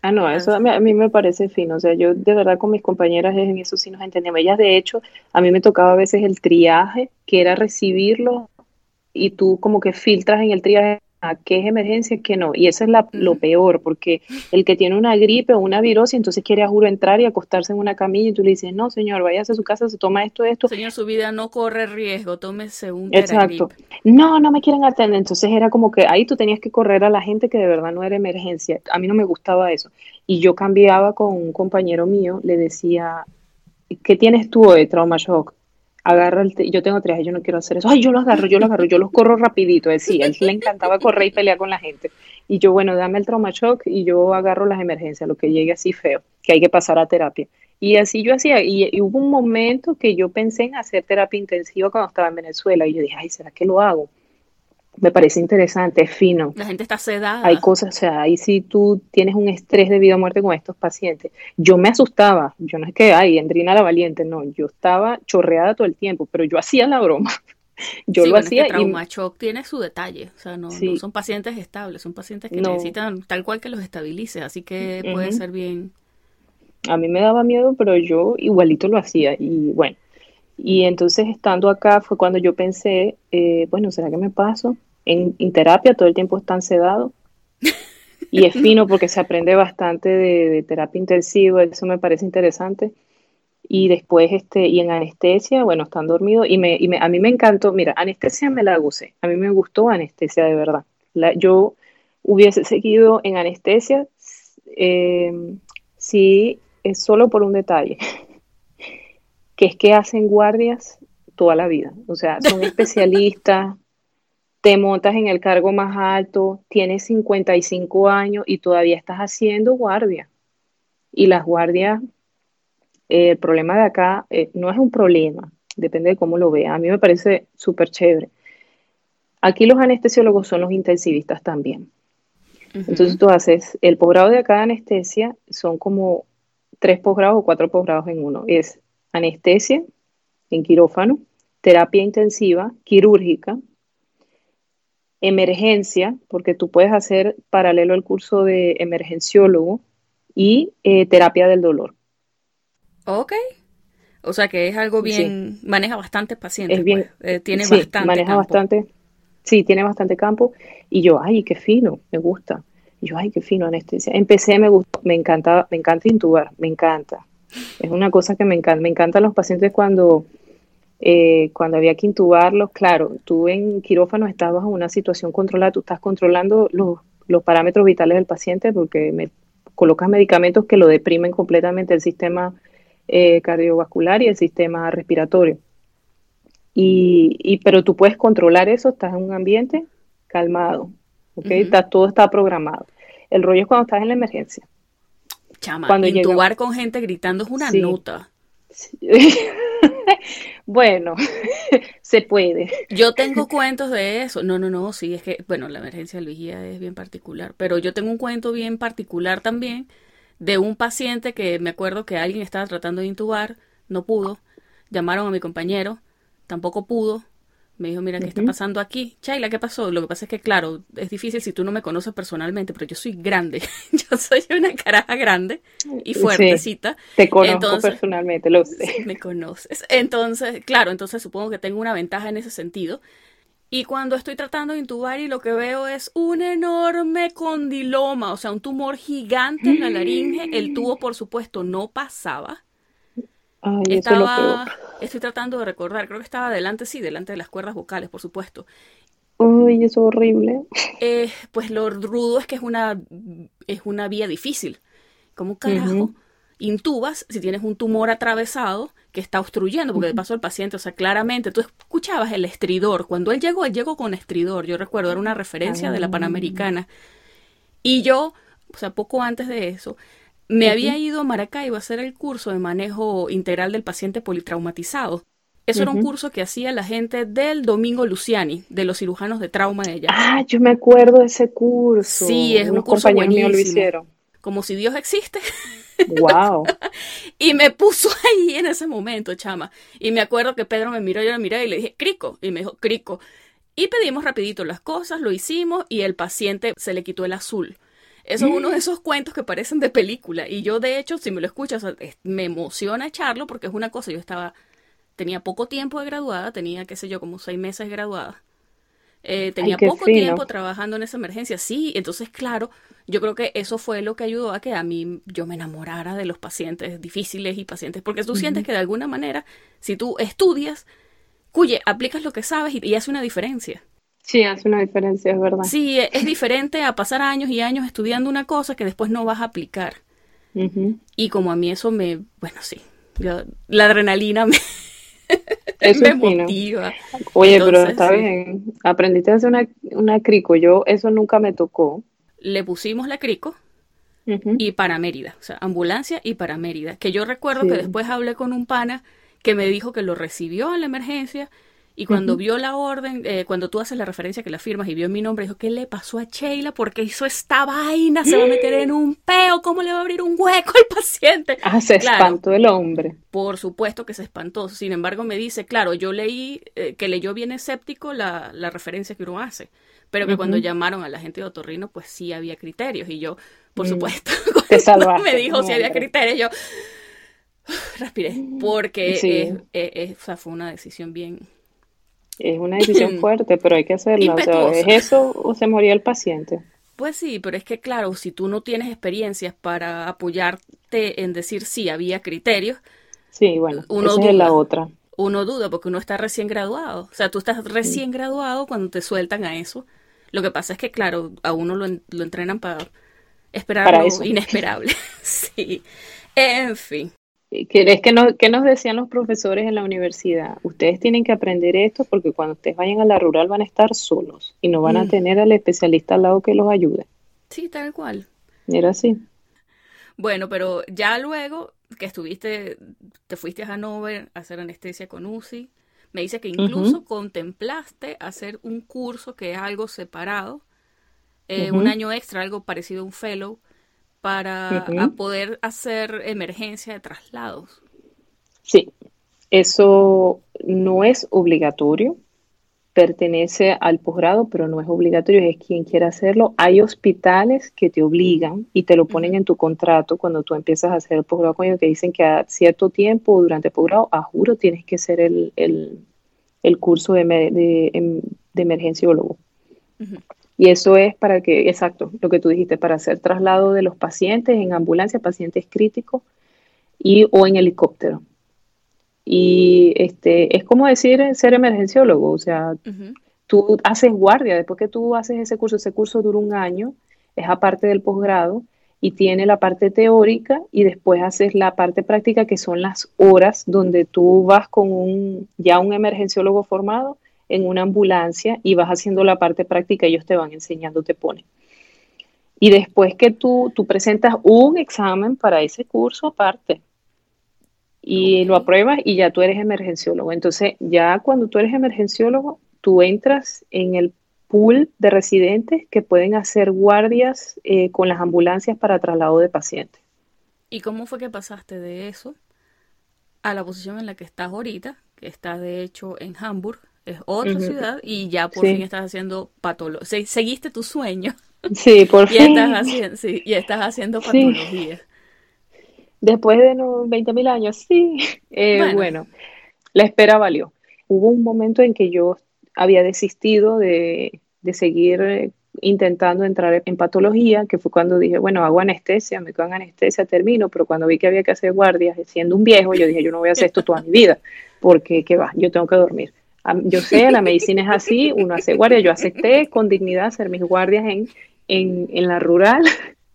Ah, no, eso a mí, a mí, me parece fino. O sea, yo de verdad con mis compañeras en eso sí nos entendíamos. Ellas, de hecho, a mí me tocaba a veces el triaje, que era recibirlo y tú como que filtras en el triaje a qué es emergencia, qué no. Y eso es la, lo peor, porque el que tiene una gripe o una virosis, entonces quiere a juro entrar y acostarse en una camilla y tú le dices, no, señor, váyase a su casa, se toma esto, esto. Señor, su vida no corre riesgo, tómese un Exacto. No, no me quieren atender. Entonces era como que ahí tú tenías que correr a la gente que de verdad no era emergencia. A mí no me gustaba eso. Y yo cambiaba con un compañero mío, le decía, ¿qué tienes tú de trauma shock? Agarra el yo tengo tres, yo no quiero hacer eso, ay, yo los agarro, yo los agarro, yo los corro rapidito, es decir, él le encantaba correr y pelear con la gente, y yo, bueno, dame el trauma shock y yo agarro las emergencias, lo que llegue así feo, que hay que pasar a terapia, y así yo hacía, y, hubo un momento que yo pensé en hacer terapia intensiva cuando estaba en Venezuela, y yo dije, ay, ¿será que lo hago? Me parece interesante, es fino. La gente está sedada. Hay cosas, o sea, ahí si tú tienes un estrés de vida o muerte con estos pacientes. Yo me asustaba, yo no es que, ay, Andrina la valiente, no, yo estaba chorreada todo el tiempo, pero yo hacía la broma. *laughs* Yo lo hacía. Es trauma shock tiene su detalle, o sea, no, son pacientes estables, son pacientes que necesitan tal cual que los estabilice, así que puede ser bien. A mí me daba miedo, pero yo igualito lo hacía y bueno. Y entonces estando acá fue cuando yo pensé, eh, bueno, ¿será que me paso? En, terapia todo el tiempo están sedados. Y es *laughs* fino porque se aprende bastante de, terapia intensiva, eso me parece interesante. Y después, este, y en anestesia, bueno, están dormidos. Y, me, y me, a mí me encantó, mira, anestesia me la gocé. A mí me gustó anestesia de verdad. yo hubiese seguido en anestesia eh, si es solo por un detalle *laughs* que es que hacen guardias toda la vida. O sea, son *laughs* especialistas, te montas en el cargo más alto, tienes 55 años y todavía estás haciendo guardia. Y las guardias, eh, el problema de acá eh, no es un problema, depende de cómo lo veas. A mí me parece súper chévere. Aquí los anestesiólogos son los intensivistas también. Entonces tú haces el posgrado de acá de anestesia, son como tres posgrados o cuatro posgrados en uno. Es anestesia en quirófano, terapia intensiva, quirúrgica, emergencia, porque tú puedes hacer paralelo al curso de emergenciólogo y eh, terapia del dolor. Ok. O sea que es algo bien, maneja bastantes pacientes. Es bien, pues, eh, tiene bastante maneja bastante, sí, tiene bastante campo. Y yo, ay, qué fino, me gusta. Y yo, ay, qué fino anestesia. Empecé, me gustó, me encanta, me encanta intubar, me encanta. Es una cosa que me encanta. Me encantan los pacientes cuando, eh, cuando había que intubarlos. Claro, tú en quirófano estabas en una situación controlada, tú estás controlando los, parámetros vitales del paciente porque me colocas medicamentos que lo deprimen completamente el sistema eh, cardiovascular y el sistema respiratorio. Y, pero tú puedes controlar eso, estás en un ambiente calmado, ¿okay? todo está programado. El rollo es cuando estás en la emergencia. Chama, Cuando intubar con gente gritando es una nota. *laughs* bueno, *laughs* se puede. Yo tengo cuentos de eso. No, no, no, sí, es que, bueno, la emergencia de Luigía es bien particular, pero yo tengo un cuento bien particular también de un paciente que me acuerdo que alguien estaba tratando de intubar, no pudo, llamaron a mi compañero, tampoco pudo, me dijo, mira, ¿qué está pasando aquí? Chayla, ¿qué pasó? Lo que pasa es que, claro, es difícil si tú no me conoces personalmente, pero yo soy grande. *laughs* yo soy una caraja grande y fuertecita. te conozco personalmente, lo sé. me conoces. Entonces, claro, entonces supongo que tengo una ventaja en ese sentido. Y cuando estoy tratando de intubar y lo que veo es un enorme condiloma, o sea, un tumor gigante en la laringe, el tubo, por supuesto, no pasaba estaba, estoy tratando de recordar, creo que estaba delante, sí, delante de las cuerdas vocales, por supuesto. Uy, eso es horrible. Eh, pues lo rudo es que es una, es una vía difícil. ¿Cómo carajo? intubas si tienes un tumor atravesado que está obstruyendo, porque de paso el paciente, o sea, claramente tú escuchabas el estridor. Cuando él llegó, él llegó con estridor. Yo recuerdo, era una referencia de la ah. Panamericana. Y yo, o sea, poco antes de eso, me había ido a Maracaibo a hacer el curso de manejo integral del paciente politraumatizado. Eso era un curso que hacía la gente del Domingo Luciani, de los cirujanos de trauma de ella. Ah, yo me acuerdo de ese curso. Sí, es un curso buenísimo. Lo hicieron. Como si Dios existe. Wow. *laughs* y me puso *laughs* ahí en ese momento, chama. Y me acuerdo que Pedro me miró, yo lo miré y le dije, crico. Y me dijo, crico. Y pedimos rapidito las cosas, lo hicimos y el paciente se le quitó el azul. Eso es uno de esos cuentos que parecen de película. Y yo, de hecho, si me lo escuchas, me emociona echarlo porque es una cosa. Yo estaba, tenía poco tiempo de graduada, tenía, qué sé yo, como seis meses graduada. Eh, tenía poco tiempo trabajando en esa emergencia. Sí, entonces, claro, yo creo que eso fue lo que ayudó a que a mí yo me enamorara de los pacientes difíciles y pacientes. Porque tú sientes que de alguna manera, si tú estudias, cuye, aplicas lo que sabes y hace una diferencia. Sí, hace una diferencia, es verdad. Sí, e, es diferente a pasar años y años estudiando una cosa que después no vas a aplicar. Y como a mí eso me, bueno, sí, la adrenalina me, *laughs* me motiva. Oye, pero está bien, aprendiste a hacer una, una crico, yo eso nunca me tocó. Le pusimos la crico y para Mérida, o sea, ambulancia y para Mérida, que yo recuerdo que después hablé con un pana que me dijo que lo recibió en la emergencia y cuando vio la orden, eh, cuando tú haces la referencia que la firmas y vio mi nombre, dijo, ¿qué le pasó a Sheila? Porque hizo esta vaina, se va a meter en un peo, ¿cómo le va a abrir un hueco al paciente? Ah, se espantó el hombre. Por supuesto que se espantó. Sin embargo, me dice, claro, yo leí eh, que leyó bien escéptico la, la, referencia que uno hace, pero que cuando llamaron a la gente de Otorrino, pues sí había criterios. Y yo, por mm. supuesto, Te *laughs* salvaste, me dijo si había criterios, yo *sighs* respiré, porque fue una decisión bien es una decisión *clears throat* fuerte, pero hay que hacerla. ¿Es eso o se moría el paciente? Pues sí, pero es que claro, si tú no tienes experiencias para apoyarte en decir sí, había criterios. Sí, bueno, uno es la otra. Uno duda porque uno está recién graduado. O sea, tú estás recién graduado cuando te sueltan a eso. Lo que pasa es que, claro, a uno lo, lo entrenan para esperar lo inesperable. *laughs* sí. En fin. ¿Qué, que nos, ¿Qué nos decían los profesores en la universidad? Ustedes tienen que aprender esto porque cuando ustedes vayan a la rural van a estar solos y no van a mm. tener al especialista al lado que los ayude. Sí, tal cual. Era así. Bueno, pero ya luego que estuviste, te fuiste a Hannover a hacer anestesia con UCI, me dice que incluso contemplaste hacer un curso que es algo separado, eh, un año extra, algo parecido a un fellow, para poder hacer emergencia de traslados. Sí, eso no es obligatorio, pertenece al posgrado, pero no es obligatorio, es quien quiera hacerlo. Hay hospitales que te obligan y te lo ponen en tu contrato cuando tú empiezas a hacer el posgrado con ellos, que dicen que a cierto tiempo durante el posgrado, a juro, tienes que hacer el, el, curso de, de, em, de emergenciólogo. Y eso es para que, exacto, lo que tú dijiste, para hacer traslado de los pacientes en ambulancia, pacientes críticos y o en helicóptero. Y este es como decir ser emergenciólogo, o sea, tú haces guardia, después que tú haces ese curso, ese curso dura un año, es aparte del posgrado y tiene la parte teórica y después haces la parte práctica que son las horas donde tú vas con un ya un emergenciólogo formado en una ambulancia y vas haciendo la parte práctica, ellos te van enseñando, te ponen. Y después que tú, tú presentas un examen para ese curso aparte y lo apruebas y ya tú eres emergenciólogo. Entonces, ya cuando tú eres emergenciólogo, tú entras en el pool de residentes que pueden hacer guardias eh, con las ambulancias para traslado de pacientes. ¿Y cómo fue que pasaste de eso a la posición en la que estás ahorita, que estás de hecho en Hamburg, es otra ciudad y ya por fin estás haciendo patología. seguiste tu sueño. Sí, por *laughs* y fin. Estás haciendo, sí, y estás haciendo patología. Después de unos 20.000 años, sí. Eh, bueno. la espera valió. Hubo un momento en que yo había desistido de, de seguir eh, intentando entrar en patología, que fue cuando dije, bueno, hago anestesia, me quedo en anestesia, termino, pero cuando vi que había que hacer guardias siendo un viejo, yo dije, yo no voy a hacer esto toda mi vida, porque, ¿qué va? Yo tengo que dormir. Yo sé, la medicina es así, uno hace guardia, yo acepté con dignidad hacer mis guardias en, en, en la rural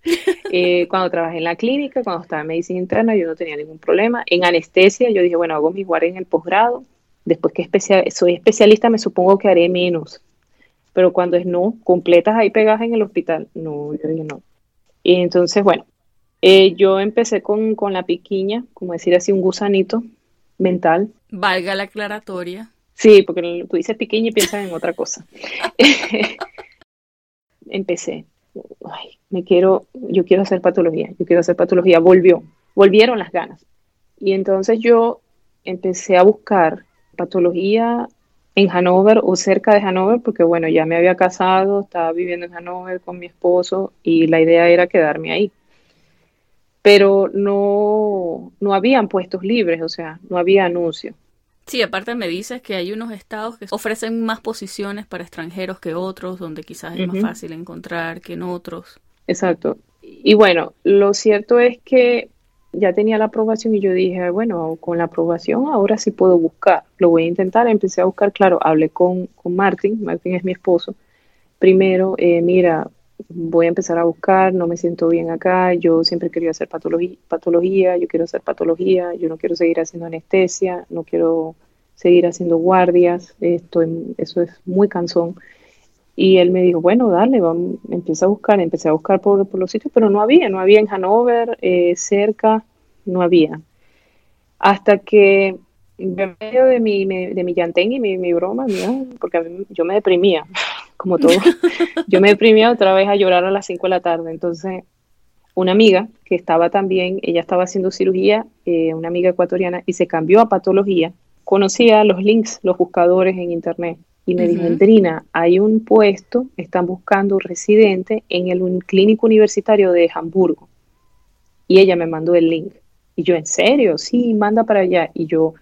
*laughs* Eh, cuando trabajé en la clínica, cuando estaba en medicina interna, yo no tenía ningún problema. En anestesia, yo dije, bueno, hago mi guardia en el posgrado. Después que soy especialista, me supongo que haré menos. Pero cuando es no, completas ahí pegadas en el hospital, no, yo dije no. Entonces, bueno, eh, yo empecé con, con la piquiña, como decir así, un gusanito mental. Valga la aclaratoria. Sí, porque tú dices piquiña y piensas en otra cosa. *laughs* empecé. Ay, me quiero, yo quiero hacer patología, yo quiero hacer patología. Volvió, volvieron las ganas. Y entonces yo empecé a buscar patología en Hanover o cerca de Hanover, porque bueno, ya me había casado, estaba viviendo en Hanover con mi esposo y la idea era quedarme ahí. Pero no, no habían puestos libres, o sea, no había anuncio. Sí, aparte me dices que hay unos estados que ofrecen más posiciones para extranjeros que otros, donde quizás es más fácil encontrar que en otros. Exacto. Y bueno, lo cierto es que ya tenía la aprobación y yo dije, bueno, con la aprobación ahora sí puedo buscar, lo voy a intentar, empecé a buscar, claro, hablé con, con Martín, Martín es mi esposo, primero, eh, mira, voy a empezar a buscar, no me siento bien acá, yo siempre quería hacer patología, yo quiero hacer patología, yo no quiero seguir haciendo anestesia, no quiero seguir haciendo guardias, esto, eso es muy cansón. Y él me dijo, bueno, dale, vamos, empieza a buscar, empecé a buscar por, los sitios, pero no había, no había en Hanover, eh, cerca, no había. Hasta que en medio de mi, de mi y mi, mi broma, porque a mí, yo me deprimía, como todo, *laughs* yo me deprimía otra vez a llorar a las 5 de la tarde. Entonces, una amiga que estaba también, ella estaba haciendo cirugía, eh, una amiga ecuatoriana, y se cambió a patología, conocía los links, los buscadores en internet y me dijo, Andrina, hay un puesto, están buscando residente en el clínico universitario de Hamburgo. Y ella me mandó el link. Y yo, ¿en serio? Sí, manda para allá. Y yo,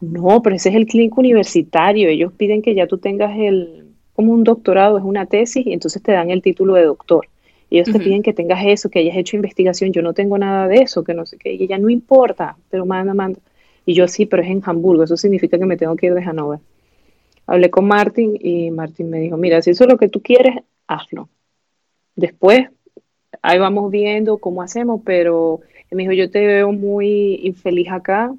no, pero ese es el clínico universitario. Ellos piden que ya tú tengas el, como un doctorado, es una tesis, y entonces te dan el título de doctor. Ellos te piden que tengas eso, que hayas hecho investigación. Yo no tengo nada de eso, que no sé qué. Y ella, no importa, pero manda, manda. Y yo, sí, pero es en Hamburgo. Eso significa que me tengo que ir de Hannover hablé con Martín y Martín me dijo, mira, si eso es lo que tú quieres, hazlo. Después, ahí vamos viendo cómo hacemos, pero me dijo, yo te veo muy infeliz acá,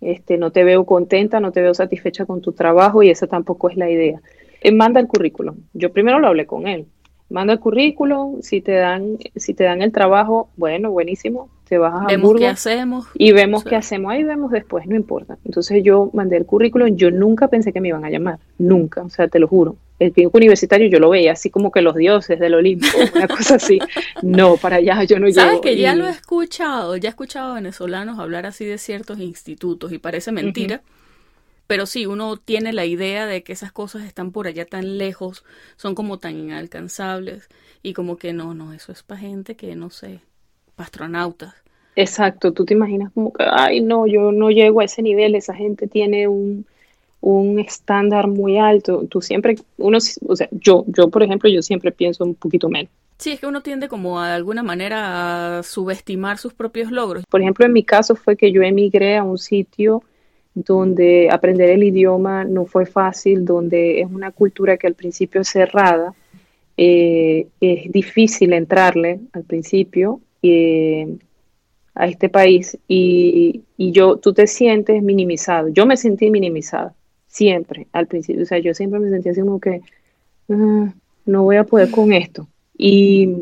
este, no te veo contenta, no te veo satisfecha con tu trabajo y esa tampoco es la idea. Él manda el currículum. Yo primero lo hablé con él. Manda el currículum, si te dan, si te dan el trabajo, bueno, buenísimo, te vas a vemos qué hacemos. Y vemos qué hacemos, ahí vemos después, no importa. Entonces yo mandé el currículum, yo nunca pensé que me iban a llamar, nunca, o sea, te lo juro. El clínico universitario yo lo veía así como que los dioses del Olimpo, *laughs* una cosa así. No, para allá yo no llego. Sabes que ya lo he escuchado, ya he escuchado a venezolanos hablar así de ciertos institutos y parece mentira. Pero sí, uno tiene la idea de que esas cosas están por allá tan lejos, son como tan inalcanzables y como que no, no, eso es para gente que no sé, astronautas. Exacto, tú te imaginas como que, ay, no, yo no llego a ese nivel, esa gente tiene un, estándar muy alto. Tú siempre, uno, o sea, yo, yo por ejemplo, yo siempre pienso un poquito menos. Sí, es que uno tiende como a, de alguna manera a subestimar sus propios logros. Por ejemplo, en mi caso fue que yo emigré a un sitio donde aprender el idioma no fue fácil, donde es una cultura que al principio es cerrada, eh, es difícil entrarle al principio, eh, a este país y, yo, tú te sientes minimizado. Yo me sentí minimizada, siempre, al principio. O sea, yo siempre me sentía así como que ah, no voy a poder con esto. Y,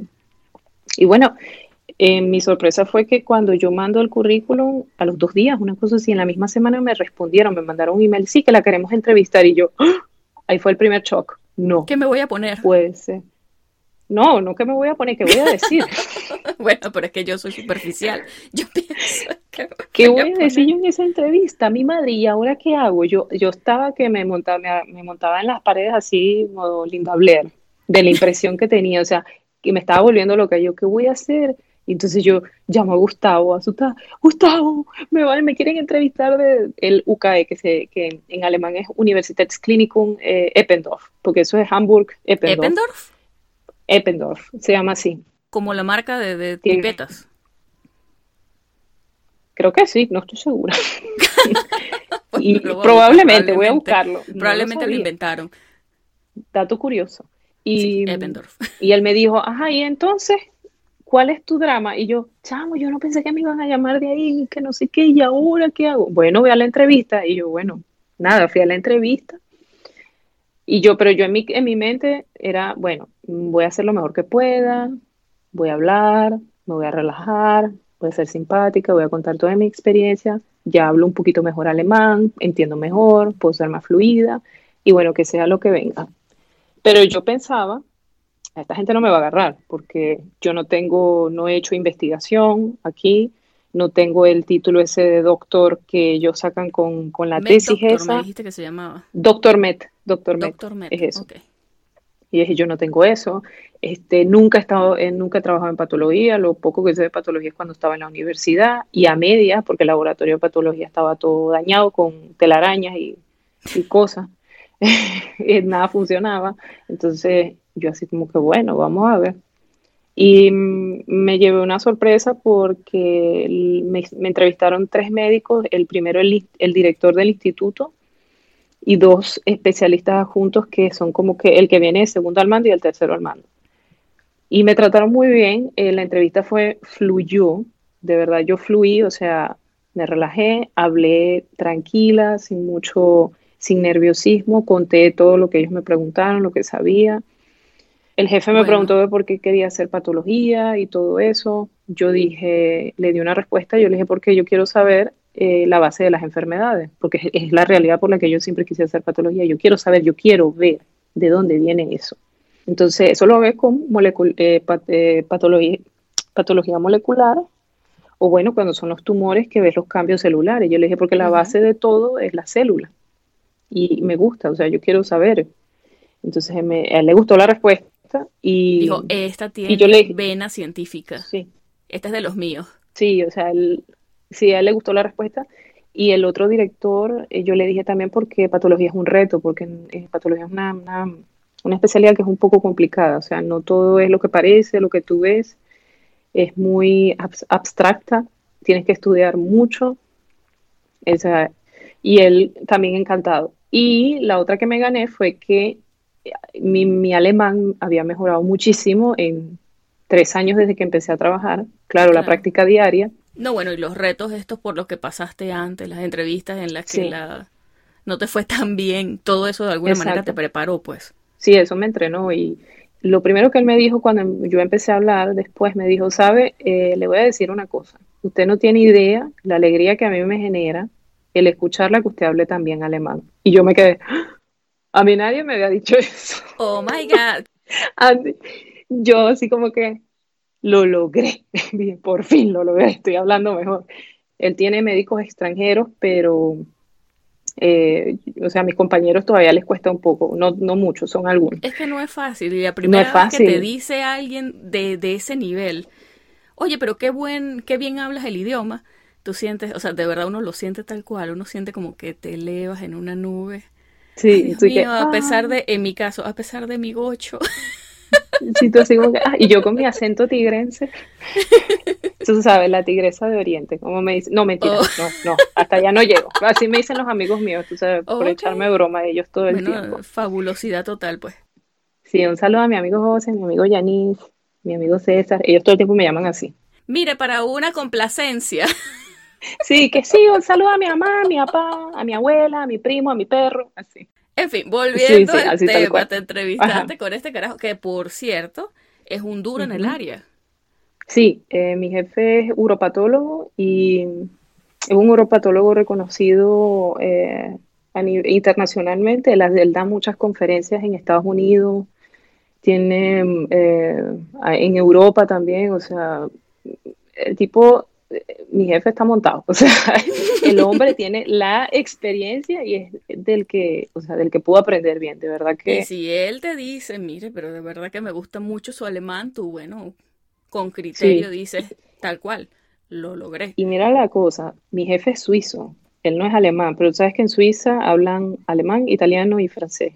y bueno, eh, mi sorpresa fue que cuando yo mando el currículum, a los dos días, una cosa así, en la misma semana me respondieron, me mandaron un email, sí, que la queremos entrevistar. Y yo, ¡ah! ahí fue el primer shock. No. ¿Qué me voy a poner? Pues, no, no que me voy a poner, ¿qué voy a decir? *laughs* bueno, pero es que yo soy superficial. Yo pienso que ¿Qué voy a, decir yo en esa entrevista? Mi madre, ¿y ahora qué hago? Yo, yo estaba que me montaba, me, montaba en las paredes así, modo Linda Blair, de la impresión que tenía, o sea, que me estaba volviendo loca. Yo, ¿qué voy a hacer? Y entonces yo llamo a Gustavo, asustada, Gustavo, me, me quieren entrevistar del el UKE, que, se, que en, alemán es Universitätsklinikum eh, Eppendorf, porque eso es Hamburg, Eppendorf. ¿Eppendorf? Eppendorf, se llama así. Como la marca de, de pipetas. Creo que sí, no estoy segura. *laughs* *laughs* y probablemente, voy a buscarlo. Probablemente lo, inventaron. Dato curioso. Y, y él me dijo, ajá, y entonces, ¿cuál es tu drama? Y yo, chamo, yo no pensé que me iban a llamar de ahí, que no sé qué, y ahora qué hago. Bueno, voy a la entrevista. Y yo, bueno, nada, fui a la entrevista. Y yo, pero yo en mi, en mi mente era, bueno, voy a hacer lo mejor que pueda, voy a hablar, me voy a relajar, voy a ser simpática, voy a contar toda mi experiencia, ya hablo un poquito mejor alemán, entiendo mejor, puedo ser más fluida y bueno, que sea lo que venga. Pero yo pensaba, a esta gente no me va a agarrar porque yo no tengo, no he hecho investigación aquí, no tengo el título ese de doctor que ellos sacan con, con la tesis doctor, esa. Me dijiste que se llamaba. Doctor Met, Doctor, Doctor Met, es eso. Y dije, yo no tengo eso. Este, nunca he estado, eh, nunca he trabajado en patología. Lo poco que sé de patología es cuando estaba en la universidad y a media, porque el laboratorio de patología estaba todo dañado con telarañas y, y cosas. y *laughs* nada funcionaba. Entonces, yo así como que, bueno, vamos a ver. Y mm, me llevé una sorpresa porque el- me, me entrevistaron tres médicos, el primero el, el director del instituto y dos especialistas adjuntos que son como que el que viene de segundo al mando y el tercero al mando. Y me trataron muy bien, eh, la entrevista fue, fluyó, de verdad yo fluí, o sea, me relajé, hablé tranquila, sin mucho, sin nerviosismo, conté todo lo que ellos me preguntaron, lo que sabía. El jefe me Bueno. preguntó de por qué quería hacer patología y todo eso. Yo dije, le di una respuesta, yo le dije porque yo quiero saber eh, la base de las enfermedades, porque es, es la realidad por la que yo siempre quise hacer patología. Yo quiero saber, yo quiero ver de dónde viene eso. Entonces, eso lo ves con molecul- eh, pat- eh, patología, patología molecular, o bueno, cuando son los tumores que ves los cambios celulares. Yo le dije, porque la base de todo es la célula. Y me gusta, o sea, yo quiero saber. Entonces, me- a él le gustó la respuesta y... Dijo, esta tiene yo le- vena científica. sí, Esta es de los míos. Sí, o sea, él, sí, a él le gustó la respuesta. Y el otro director, eh, yo le dije también porque patología es un reto, porque eh, patología es una, una, una especialidad que es un poco complicada. O sea, no todo es lo que parece, lo que tú ves. Es muy abs- abstracta, tienes que estudiar mucho. O sea, y él también encantado. Y la otra que me gané fue que mi, mi alemán había mejorado muchísimo en tres años desde que empecé a trabajar. Claro, la práctica diaria. No, bueno, y los retos estos por los que pasaste antes, las entrevistas en las que Sí. la no te fue *laughs* tan bien, todo eso de alguna manera te preparó, pues. Sí, eso me entrenó y lo primero que él me dijo cuando yo empecé a hablar después me dijo, sabe, Eh, le voy a decir una cosa, usted no tiene idea la alegría que a mí me genera el escucharla que usted hable también alemán. Y yo me quedé, "¡Ah! A mí nadie me había dicho *laughs* eso. Oh my God. Andy, Yo así como que lo logré, *laughs* Dije, por fin lo logré, estoy hablando mejor. Él tiene médicos extranjeros, pero, eh, o sea, a mis compañeros todavía les cuesta un poco, no, no mucho, son algunos. Es que no es fácil. Y la primera es vez que te dice alguien de, de ese nivel, oye, pero qué buen, qué bien hablas el idioma, tú sientes, o sea, de verdad uno lo siente tal cual, uno siente como que te elevas en una nube. Sí, Dios así que, mío, a pesar ah, de, en mi caso, a pesar de mi gocho, *laughs* sí, tú así como que, ah, y yo con mi acento tigrense, *laughs* tú sabes, la tigresa de Oriente, como me dicen, no, mentira, Oh. no, no, hasta allá no llego, así me dicen los amigos míos, tú sabes, por echarme broma de ellos todo el tiempo. fabulosidad total, pues. Sí, un saludo a mi amigo José, mi amigo Yanis, mi amigo César, ellos todo el tiempo me llaman así. Mire, para una complacencia, *laughs* Sí, que sí, un saludo a mi mamá, a mi papá, a mi abuela, a mi primo, a mi perro, así. En fin, volviendo Sí, sí, al tema, te entrevistaste Ajá. con este carajo, que por cierto, es un duro en el área. Sí, eh, mi jefe es uropatólogo y es un uropatólogo reconocido eh, internacionalmente. Él, él da muchas conferencias en Estados Unidos, tiene eh, en Europa también, o sea, el tipo, mi jefe está montado, *laughs* o sea, el hombre tiene la experiencia y es del que, o sea, del que pudo aprender bien, de verdad Y que si él te dice, mire, pero de verdad que me gusta mucho su alemán, tú, bueno, con criterio sí. dices, tal cual, lo logré. Y mira la cosa, mi jefe es suizo, él no es alemán, pero tú sabes que en Suiza hablan alemán, italiano y francés.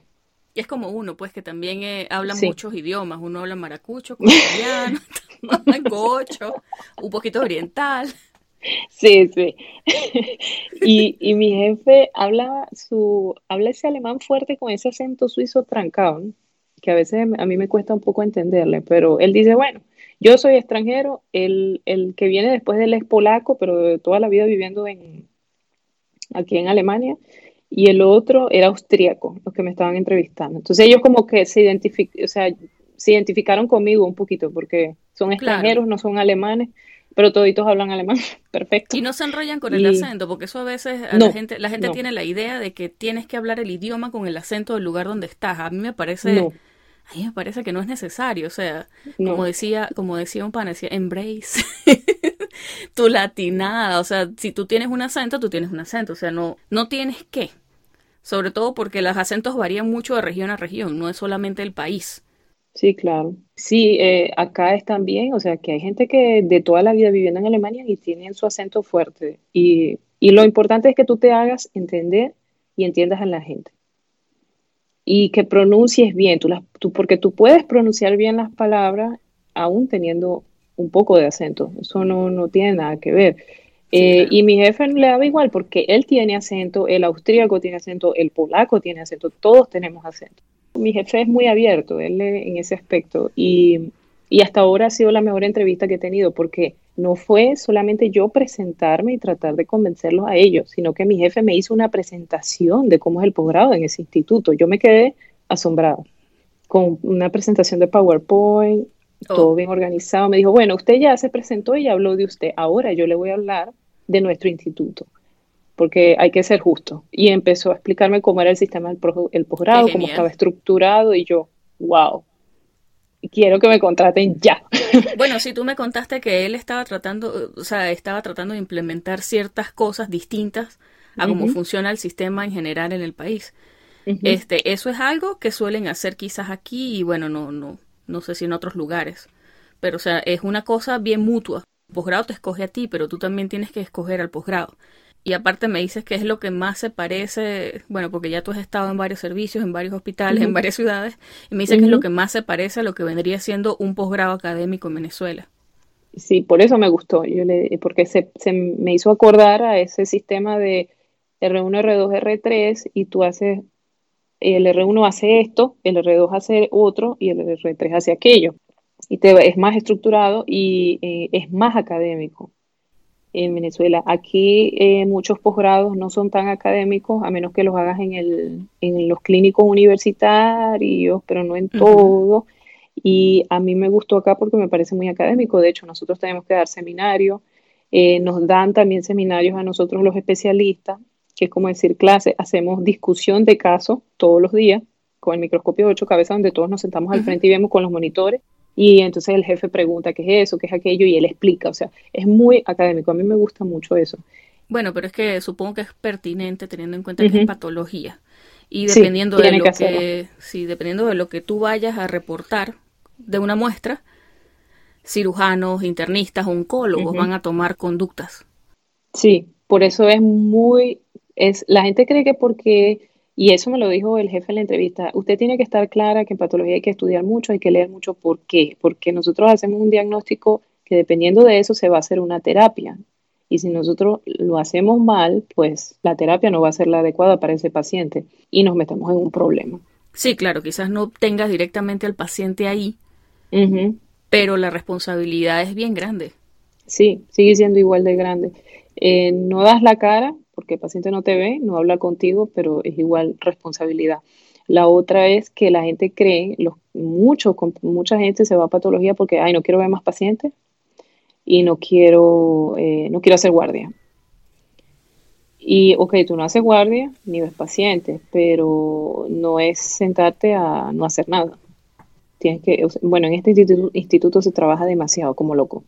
Y es como uno, pues, que también eh, habla Sí, muchos idiomas. Uno habla maracucho, colombiano, *laughs* *laughs* gocho, un poquito oriental. sí, sí. *laughs* Y, y mi jefe habla su, habla ese alemán fuerte con ese acento suizo trancado, ¿no? que a veces a mí me cuesta un poco entenderle, pero él dice, bueno, Yo soy extranjero, el, el que viene después de él es polaco, pero toda la vida viviendo en, aquí en Alemania, y el otro era austríaco, los que me estaban entrevistando. Entonces ellos como que se, o sea, se identificaron conmigo un poquito, porque son extranjeros, no son alemanes, pero toditos hablan alemán, *laughs* perfecto. Y no se enrollan con el acento, porque eso a veces la gente, la gente tiene la idea de que tienes que hablar el idioma con el acento del lugar donde estás. A mí me parece, a mí me parece que no es necesario, o sea, como decía, como decía un pan, decía embrace *laughs* tu latinada, o sea, si tú tienes un acento, tú tienes un acento, o sea, no, no tienes que. Sobre todo porque los acentos varían mucho de región a región, no es solamente el país. Sí, claro. Sí, eh, acá es también, o sea, que hay gente que de toda la vida viviendo en Alemania y tienen su acento fuerte. Y, lo importante es que tú te hagas entender y entiendas a la gente. Y que pronuncies bien, tú, las, tú, porque tú puedes pronunciar bien las palabras aún teniendo un poco de acento. Eso no, no tiene nada que ver. Eh, y mi jefe le daba igual porque él tiene acento, el austríaco tiene acento, el polaco tiene acento, todos tenemos acento. Mi jefe es muy abierto él en ese aspecto y, y hasta ahora ha sido la mejor entrevista que he tenido porque no fue solamente yo presentarme y tratar de convencerlos a ellos, sino que mi jefe me hizo una presentación de cómo es el posgrado en ese instituto. Yo me quedé asombrado con una presentación de PowerPoint, todo oh. bien organizado. Me dijo, bueno, usted ya se presentó y habló de usted. Ahora yo le voy a hablar de nuestro instituto, porque hay que ser justo. Y empezó a explicarme cómo era el sistema del el posgrado, cómo estaba estructurado, y yo, wow, quiero que me contraten ya. *laughs* Bueno, si tú me contaste que él estaba tratando, o sea, estaba tratando de implementar ciertas cosas distintas a cómo funciona el sistema en general en el país. Este, eso es algo que suelen hacer quizás aquí y bueno, no, no, no sé si en otros lugares. Pero o sea, es una cosa bien mutua posgrado te escoge a ti, pero tú también tienes que escoger al posgrado. Y aparte me dices que es lo que más se parece, bueno, porque ya tú has estado en varios servicios, en varios hospitales, en varias ciudades, y me dices que es lo que más se parece a lo que vendría siendo un posgrado académico en Venezuela. Sí, por eso me gustó, yo le, porque se, se me hizo acordar a ese sistema de R1, R2, R3, y tú haces, el R1 hace esto, el R2 hace otro, y el R3 hace aquello. Y te, es más estructurado y eh, es más académico en Venezuela. Aquí eh, muchos posgrados no son tan académicos, a menos que los hagas en, el, en los clínicos universitarios, pero no en todo. Y a mí me gustó acá porque me parece muy académico. De hecho, nosotros tenemos que dar seminarios. Eh, nos dan también seminarios a nosotros los especialistas, que es como decir clase. Hacemos discusión de casos todos los días con el microscopio de ocho cabezas, donde todos nos sentamos al frente y vemos con los monitores y entonces el jefe pregunta qué es eso, qué es aquello, y él explica. O sea, es muy académico. A mí me gusta mucho eso. Bueno, pero es que supongo que es pertinente teniendo en cuenta que es patología. Y dependiendo de lo que, sí, dependiendo de lo que tú vayas a reportar de una muestra, cirujanos, internistas, oncólogos van a tomar conductas. Sí, por eso es muy, es, la gente cree que porque y eso me lo dijo el jefe en la entrevista. Usted tiene que estar clara que en patología hay que estudiar mucho, hay que leer mucho. ¿Por qué? Porque nosotros hacemos un diagnóstico que dependiendo de eso se va a hacer una terapia. Y si nosotros lo hacemos mal, pues la terapia no va a ser la adecuada para ese paciente y nos metemos en un problema. Sí, claro, quizás no tengas directamente al paciente ahí, pero la responsabilidad es bien grande. Sí, sigue siendo igual de grande. Eh, no das la cara, porque el paciente no te ve, no habla contigo, pero es igual responsabilidad. La otra es que la gente cree, los, mucha gente se va a patología porque, ay, no quiero ver más pacientes y no quiero, eh, no quiero hacer guardia. Y, ok, tú no haces guardia ni ves pacientes, pero no es sentarte a no hacer nada. Tienes que, bueno, en este instituto, instituto se trabaja demasiado como loco,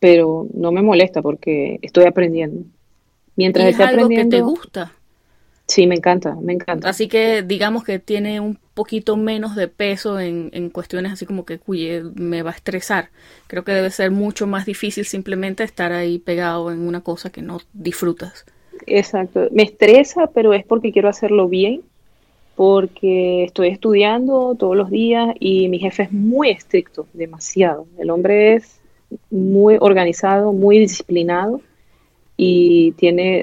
pero no me molesta porque estoy aprendiendo. Mientras es algo que te gusta. Sí, me encanta, me encanta. Así que digamos que tiene un poquito menos de peso en, en cuestiones así como que, cuye, me va a estresar. Creo que debe ser mucho más difícil simplemente estar ahí pegado en una cosa que no disfrutas. Exacto, me estresa, pero es porque quiero hacerlo bien, porque estoy estudiando todos los días y mi jefe es muy estricto, demasiado. El hombre es muy organizado, muy disciplinado y tiene,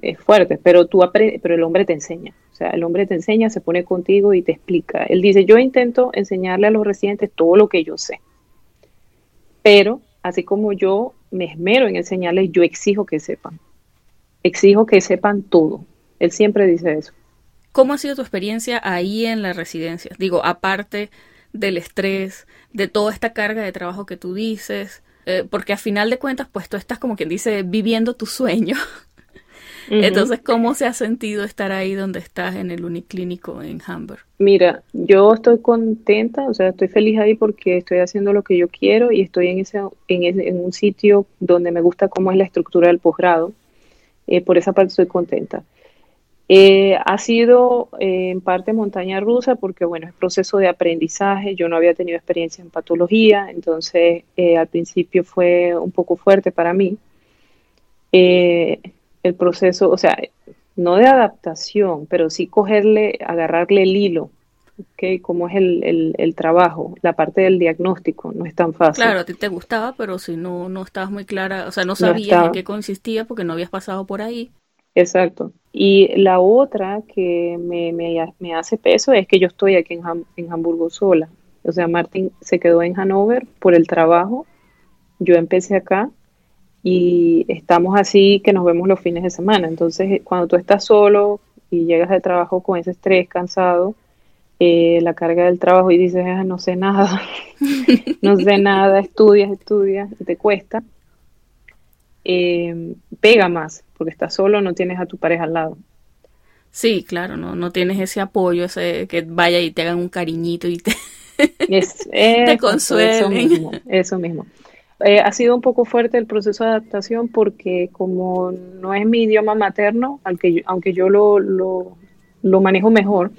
es fuerte, pero, tú pero el hombre te enseña. O sea, el hombre te enseña, se pone contigo y te explica. Él dice, yo intento enseñarle a los residentes todo lo que yo sé. pero así como yo me esmero en enseñarles, yo exijo que sepan. Exijo que sepan todo. Él siempre dice eso. ¿Cómo ha sido tu experiencia ahí en la residencia? Digo, aparte del estrés, de toda esta carga de trabajo que tú dices, eh, porque a final de cuentas, pues tú estás como quien dice, viviendo tu sueño. *laughs* Entonces, ¿cómo se ha sentido estar ahí donde estás en el Uniclínico en Hamburg? Mira, yo estoy contenta, o sea, estoy feliz ahí porque estoy haciendo lo que yo quiero y estoy en, ese, en, en un sitio donde me gusta cómo es la estructura del posgrado. Eh, por esa parte estoy contenta. Eh, ha sido eh, en parte montaña rusa porque, bueno, es proceso de aprendizaje. Yo no había tenido experiencia en patología, entonces eh, al principio fue un poco fuerte para mí. el proceso, o sea, no de adaptación, pero sí cogerle, agarrarle el hilo, ¿ok? Cómo es el, el, trabajo, la parte del diagnóstico, no es tan fácil. Claro, a ti te gustaba, pero si no, no estabas muy clara, o sea, no sabías en qué consistía porque no habías pasado por ahí. Exacto. Y la otra que me, me, hace peso es que yo estoy aquí en, en Hamburgo sola. O sea, Martín se quedó en Hannover por el trabajo. Yo empecé acá y estamos así que nos vemos los fines de semana. Entonces, cuando tú estás solo y llegas de trabajo con ese estrés, cansado, eh, la carga del trabajo y dices, ah, no sé nada, *laughs* no sé nada, estudias, estudias, y te cuesta, eh, pega más porque estás solo, no tienes a tu pareja al lado. Sí, claro, no, no tienes ese apoyo, ese que vaya y te hagan un cariñito y te, *laughs* te consuelen. Eso mismo. Eh, ha sido un poco fuerte el proceso de adaptación porque como no es mi idioma materno, aunque yo, aunque yo lo, lo, lo manejo mejor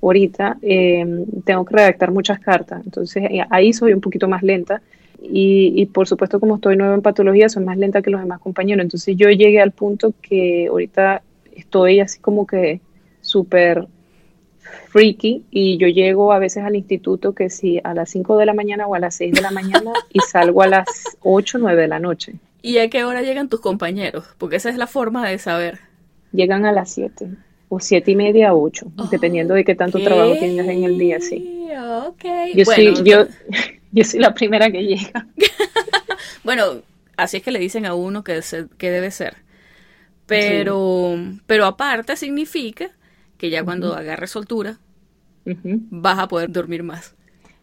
ahorita, eh, tengo que redactar muchas cartas. Entonces eh, ahí soy un poquito más lenta y, por supuesto, como estoy nueva en patología, soy más lenta que los demás compañeros. Entonces yo llegué al punto que ahorita estoy así como que súper freaky y yo llego a veces al instituto que si a las 5 de la mañana o a las 6 de la mañana *laughs* y salgo a las 8 o 9 de la noche. ¿Y a qué hora llegan tus compañeros? Porque esa es la forma de saber. Llegan a las 7 o 7 y media a 8, dependiendo de qué tanto trabajo tengas en el día, sí. Okay. Yo, bueno, yo, yo soy la primera que llega. *laughs* bueno, así es que le dicen a uno que, que debe ser. Pero, pero aparte significa que ya cuando agarre soltura, vas a poder dormir más.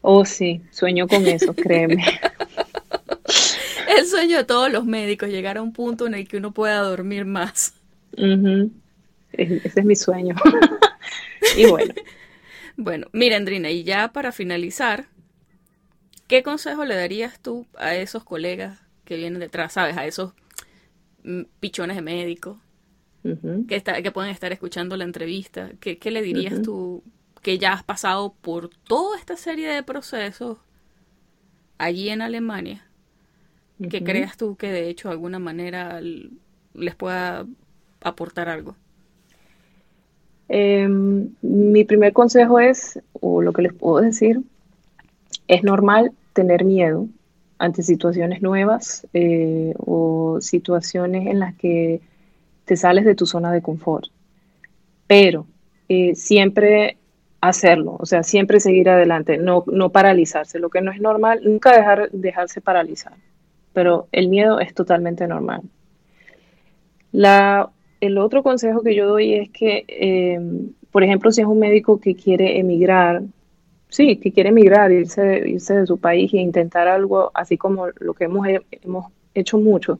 Oh, sí, sueño con eso, *laughs* créeme. el sueño de todos los médicos, llegar a un punto en el que uno pueda dormir más. Ese es mi sueño. *laughs* y bueno. bueno, mira, Andrina, y ya para finalizar, ¿Qué consejo le darías tú a esos colegas que vienen detrás, sabes, a esos mm, pichones de médicos que, está, que pueden estar escuchando la entrevista? ¿Qué, le dirías tú que ya has pasado por toda esta serie de procesos allí en Alemania? que creas tú que de hecho de alguna manera les pueda aportar algo? Em, mi primer consejo es, o lo que les puedo decir, es normal tener miedo ante situaciones nuevas eh, o situaciones en las que te sales de tu zona de confort, pero eh, siempre hacerlo, o sea, siempre seguir adelante, no, no paralizarse. Lo que no es normal, nunca dejar, dejarse paralizar, pero el miedo es totalmente normal. La, el otro consejo que yo doy es que, eh, por ejemplo, si es un médico que quiere emigrar sí, que quiere emigrar, irse, irse de su país e intentar algo así como lo que hemos, hemos hecho mucho.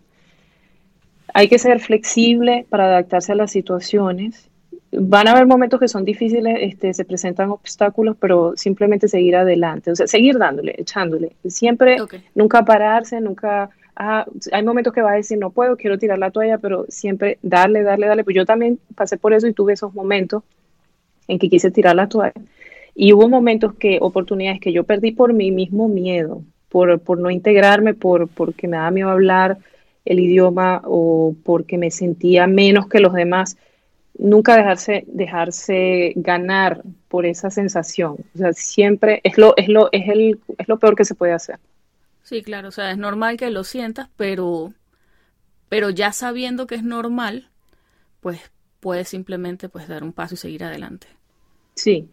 Hay que ser flexible para adaptarse a las situaciones. Van a haber momentos que son difíciles, este, se presentan obstáculos, pero simplemente seguir adelante, o sea, seguir dándole, echándole. Siempre, nunca pararse, nunca... Ah, hay momentos que va a decir, no puedo, quiero tirar la toalla, pero siempre darle, darle, darle. Pues yo también pasé por eso y tuve esos momentos en que quise tirar la toalla y hubo momentos que, oportunidades que yo perdí por mi mismo miedo, por, por no integrarme, por, porque me daba miedo hablar el idioma o porque me sentía menos que los demás. Nunca dejarse, dejarse ganar por esa sensación. O sea, siempre es lo, es lo, es el, es lo peor que se puede hacer. Sí, claro, o sea, es normal que lo sientas, pero, pero ya sabiendo que es normal, pues puedes simplemente pues dar un paso y seguir adelante. Sí,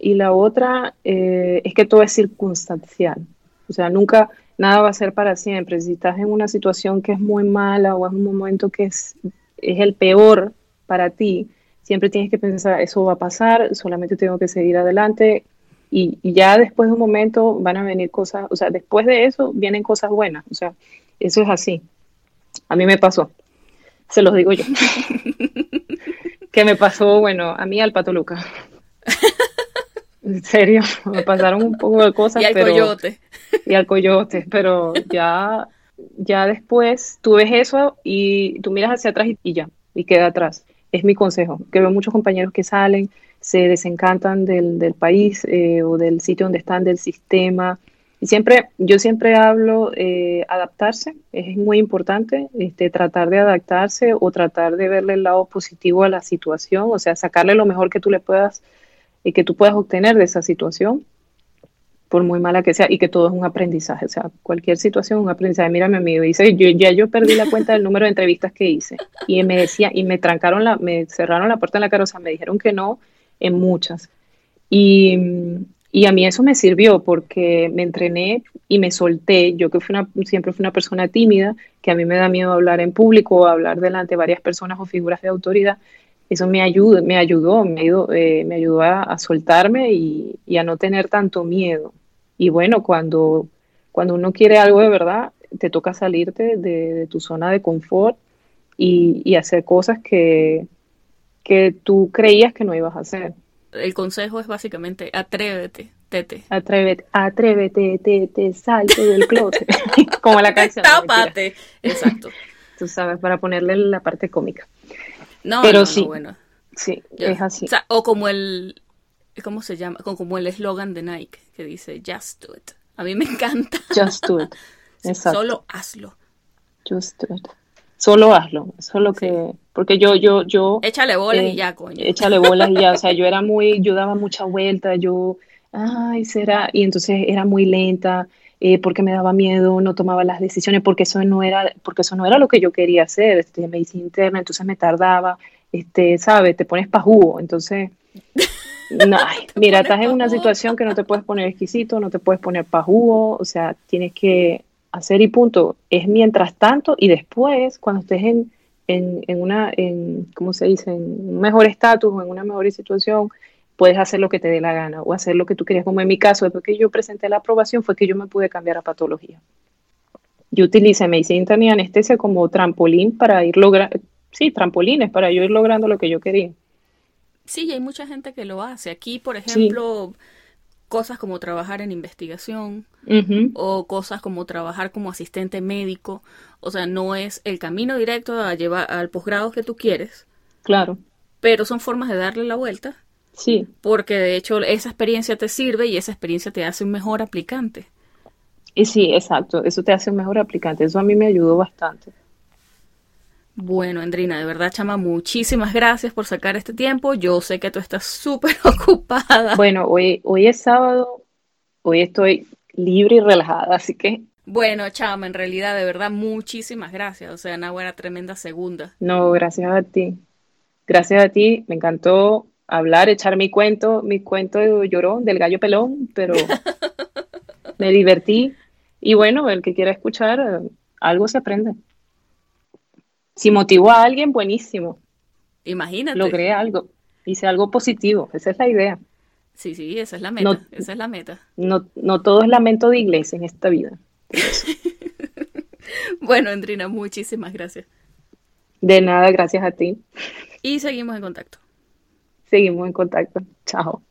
y la otra eh, es que todo es circunstancial. O sea, nunca, nada va a ser para siempre. Si estás en una situación que es muy mala o es un momento que es, es el peor para ti, siempre tienes que pensar, eso va a pasar, solamente tengo que seguir adelante. Y, y ya después de un momento van a venir cosas, o sea, después de eso vienen cosas buenas. O sea, eso es así. A mí me pasó. Se los digo yo. *laughs* que me pasó, bueno, a mí al Pato Luca. *laughs* En serio, *laughs* me pasaron un poco de cosas. Y al coyote. Y al coyote, pero ya, ya después tú ves eso y tú miras hacia atrás y, ya, y queda atrás. Es mi consejo, que veo muchos compañeros que salen, se desencantan del, del país eh, o del sitio donde están, del sistema. Y siempre, yo siempre hablo, eh, adaptarse, es muy importante, este, tratar de adaptarse o tratar de verle el lado positivo a la situación, o sea, sacarle lo mejor que tú le puedas y que tú puedas obtener de esa situación, por muy mala que sea, y que todo es un aprendizaje. O sea, cualquier situación es un aprendizaje. Mira, mi amigo, dice, yo, ya yo perdí la cuenta del número de entrevistas que hice. Y me decía, y me trancaron la, me cerraron la puerta en la cara, o sea, me dijeron que no en muchas. Y, y a mí eso me sirvió porque me entrené y me solté. Yo que fui una, siempre fui una persona tímida, que a mí me da miedo hablar en público o hablar delante de varias personas o figuras de autoridad eso me ayudó, me ayudó, me ayudó, eh, me ayudó a, soltarme y, a no tener tanto miedo. Y bueno, cuando, cuando uno quiere algo de verdad, te toca salirte de, tu zona de confort y, hacer cosas que, que tú creías que no ibas a hacer. El consejo es básicamente atrévete, tete. Atrévete, atrévete, tete, salte del closet. *laughs* Como la canción. Tápate. Exacto. Tú sabes, para ponerle la parte cómica. No, pero sí. bueno. Sí, es así. O, como el, ¿cómo se llama? Como el eslogan de Nike que dice Just do it. A mí me encanta. Just do it. *laughs* Exacto. Solo hazlo. Just do it. Solo hazlo. Solo que, porque yo, yo, yo. Échale bolas y eh, ya, coño. Échale bolas y ya. O sea, yo era *laughs* muy, yo daba mucha vuelta, yo, ay, será. Y entonces era muy lenta. Eh, porque me daba miedo, no tomaba las decisiones, porque eso no era, porque eso no era lo que yo quería hacer, este, medicina interna, entonces me tardaba, este, ¿sabes? Te pones pa' jugo, entonces, *laughs* no, mira, estás en una situación que no te puedes poner exquisito, no te puedes poner pa' jugo, o sea, tienes que hacer y punto. Es mientras tanto y después, cuando estés en, en, en una, en, ¿cómo se dice?, en un mejor estatus o en una mejor situación, puedes hacer lo que te dé la gana o hacer lo que tú querías, como en mi caso, después que yo presenté la aprobación fue que yo me pude cambiar a patología. Yo utilicé medicina interna y anestesia como trampolín para ir logrando, sí, trampolines para yo ir logrando lo que yo quería. Sí, hay mucha gente que lo hace. Aquí, por ejemplo, cosas como trabajar en investigación o cosas como trabajar como asistente médico. O sea, no es el camino directo a llevar al posgrado que tú quieres. Claro. Pero son formas de darle la vuelta Sí. Porque de hecho esa experiencia te sirve y esa experiencia te hace un mejor aplicante. Y sí, exacto, eso te hace un mejor aplicante. Eso a mí me ayudó bastante. Bueno, Andrina, de verdad, chama, muchísimas gracias por sacar este tiempo. Yo sé que tú estás súper *laughs* ocupada. Bueno, hoy, hoy es sábado, hoy estoy libre y relajada, así que... Bueno, chama, en realidad, de verdad, muchísimas gracias. O sea, una buena, tremenda segunda. No, gracias a ti. Gracias a ti, me encantó hablar, echar mi cuento, mi cuento de llorón del gallo pelón, pero me divertí. Y bueno, el que quiera escuchar, algo se aprende. Si motivo a alguien, buenísimo. Imagínate. Logré algo, hice algo positivo, esa es la idea. Sí, sí, esa es la meta, esa es la meta. No, no todo es lamento de iglesia en esta vida. *laughs* bueno, Andrina, muchísimas gracias. De nada, gracias a ti. Y seguimos en contacto seguimos en contacto. Chao.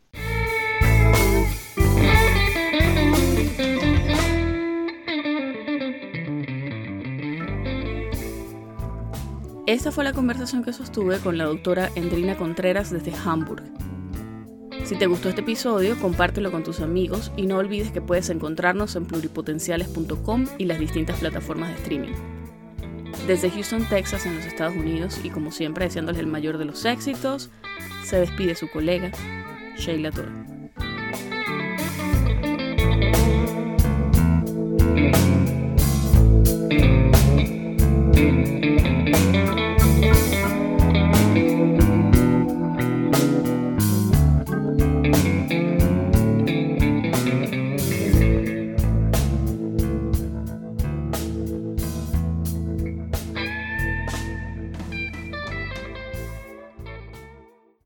Esta fue la conversación que sostuve con la doctora Endrina Contreras desde Hamburg. Si te gustó este episodio, compártelo con tus amigos y no olvides que puedes encontrarnos en pluripotenciales.com y las distintas plataformas de streaming desde Houston, Texas, en los Estados Unidos, y como siempre deseándoles el mayor de los éxitos, se despide su colega, Sheila Toro.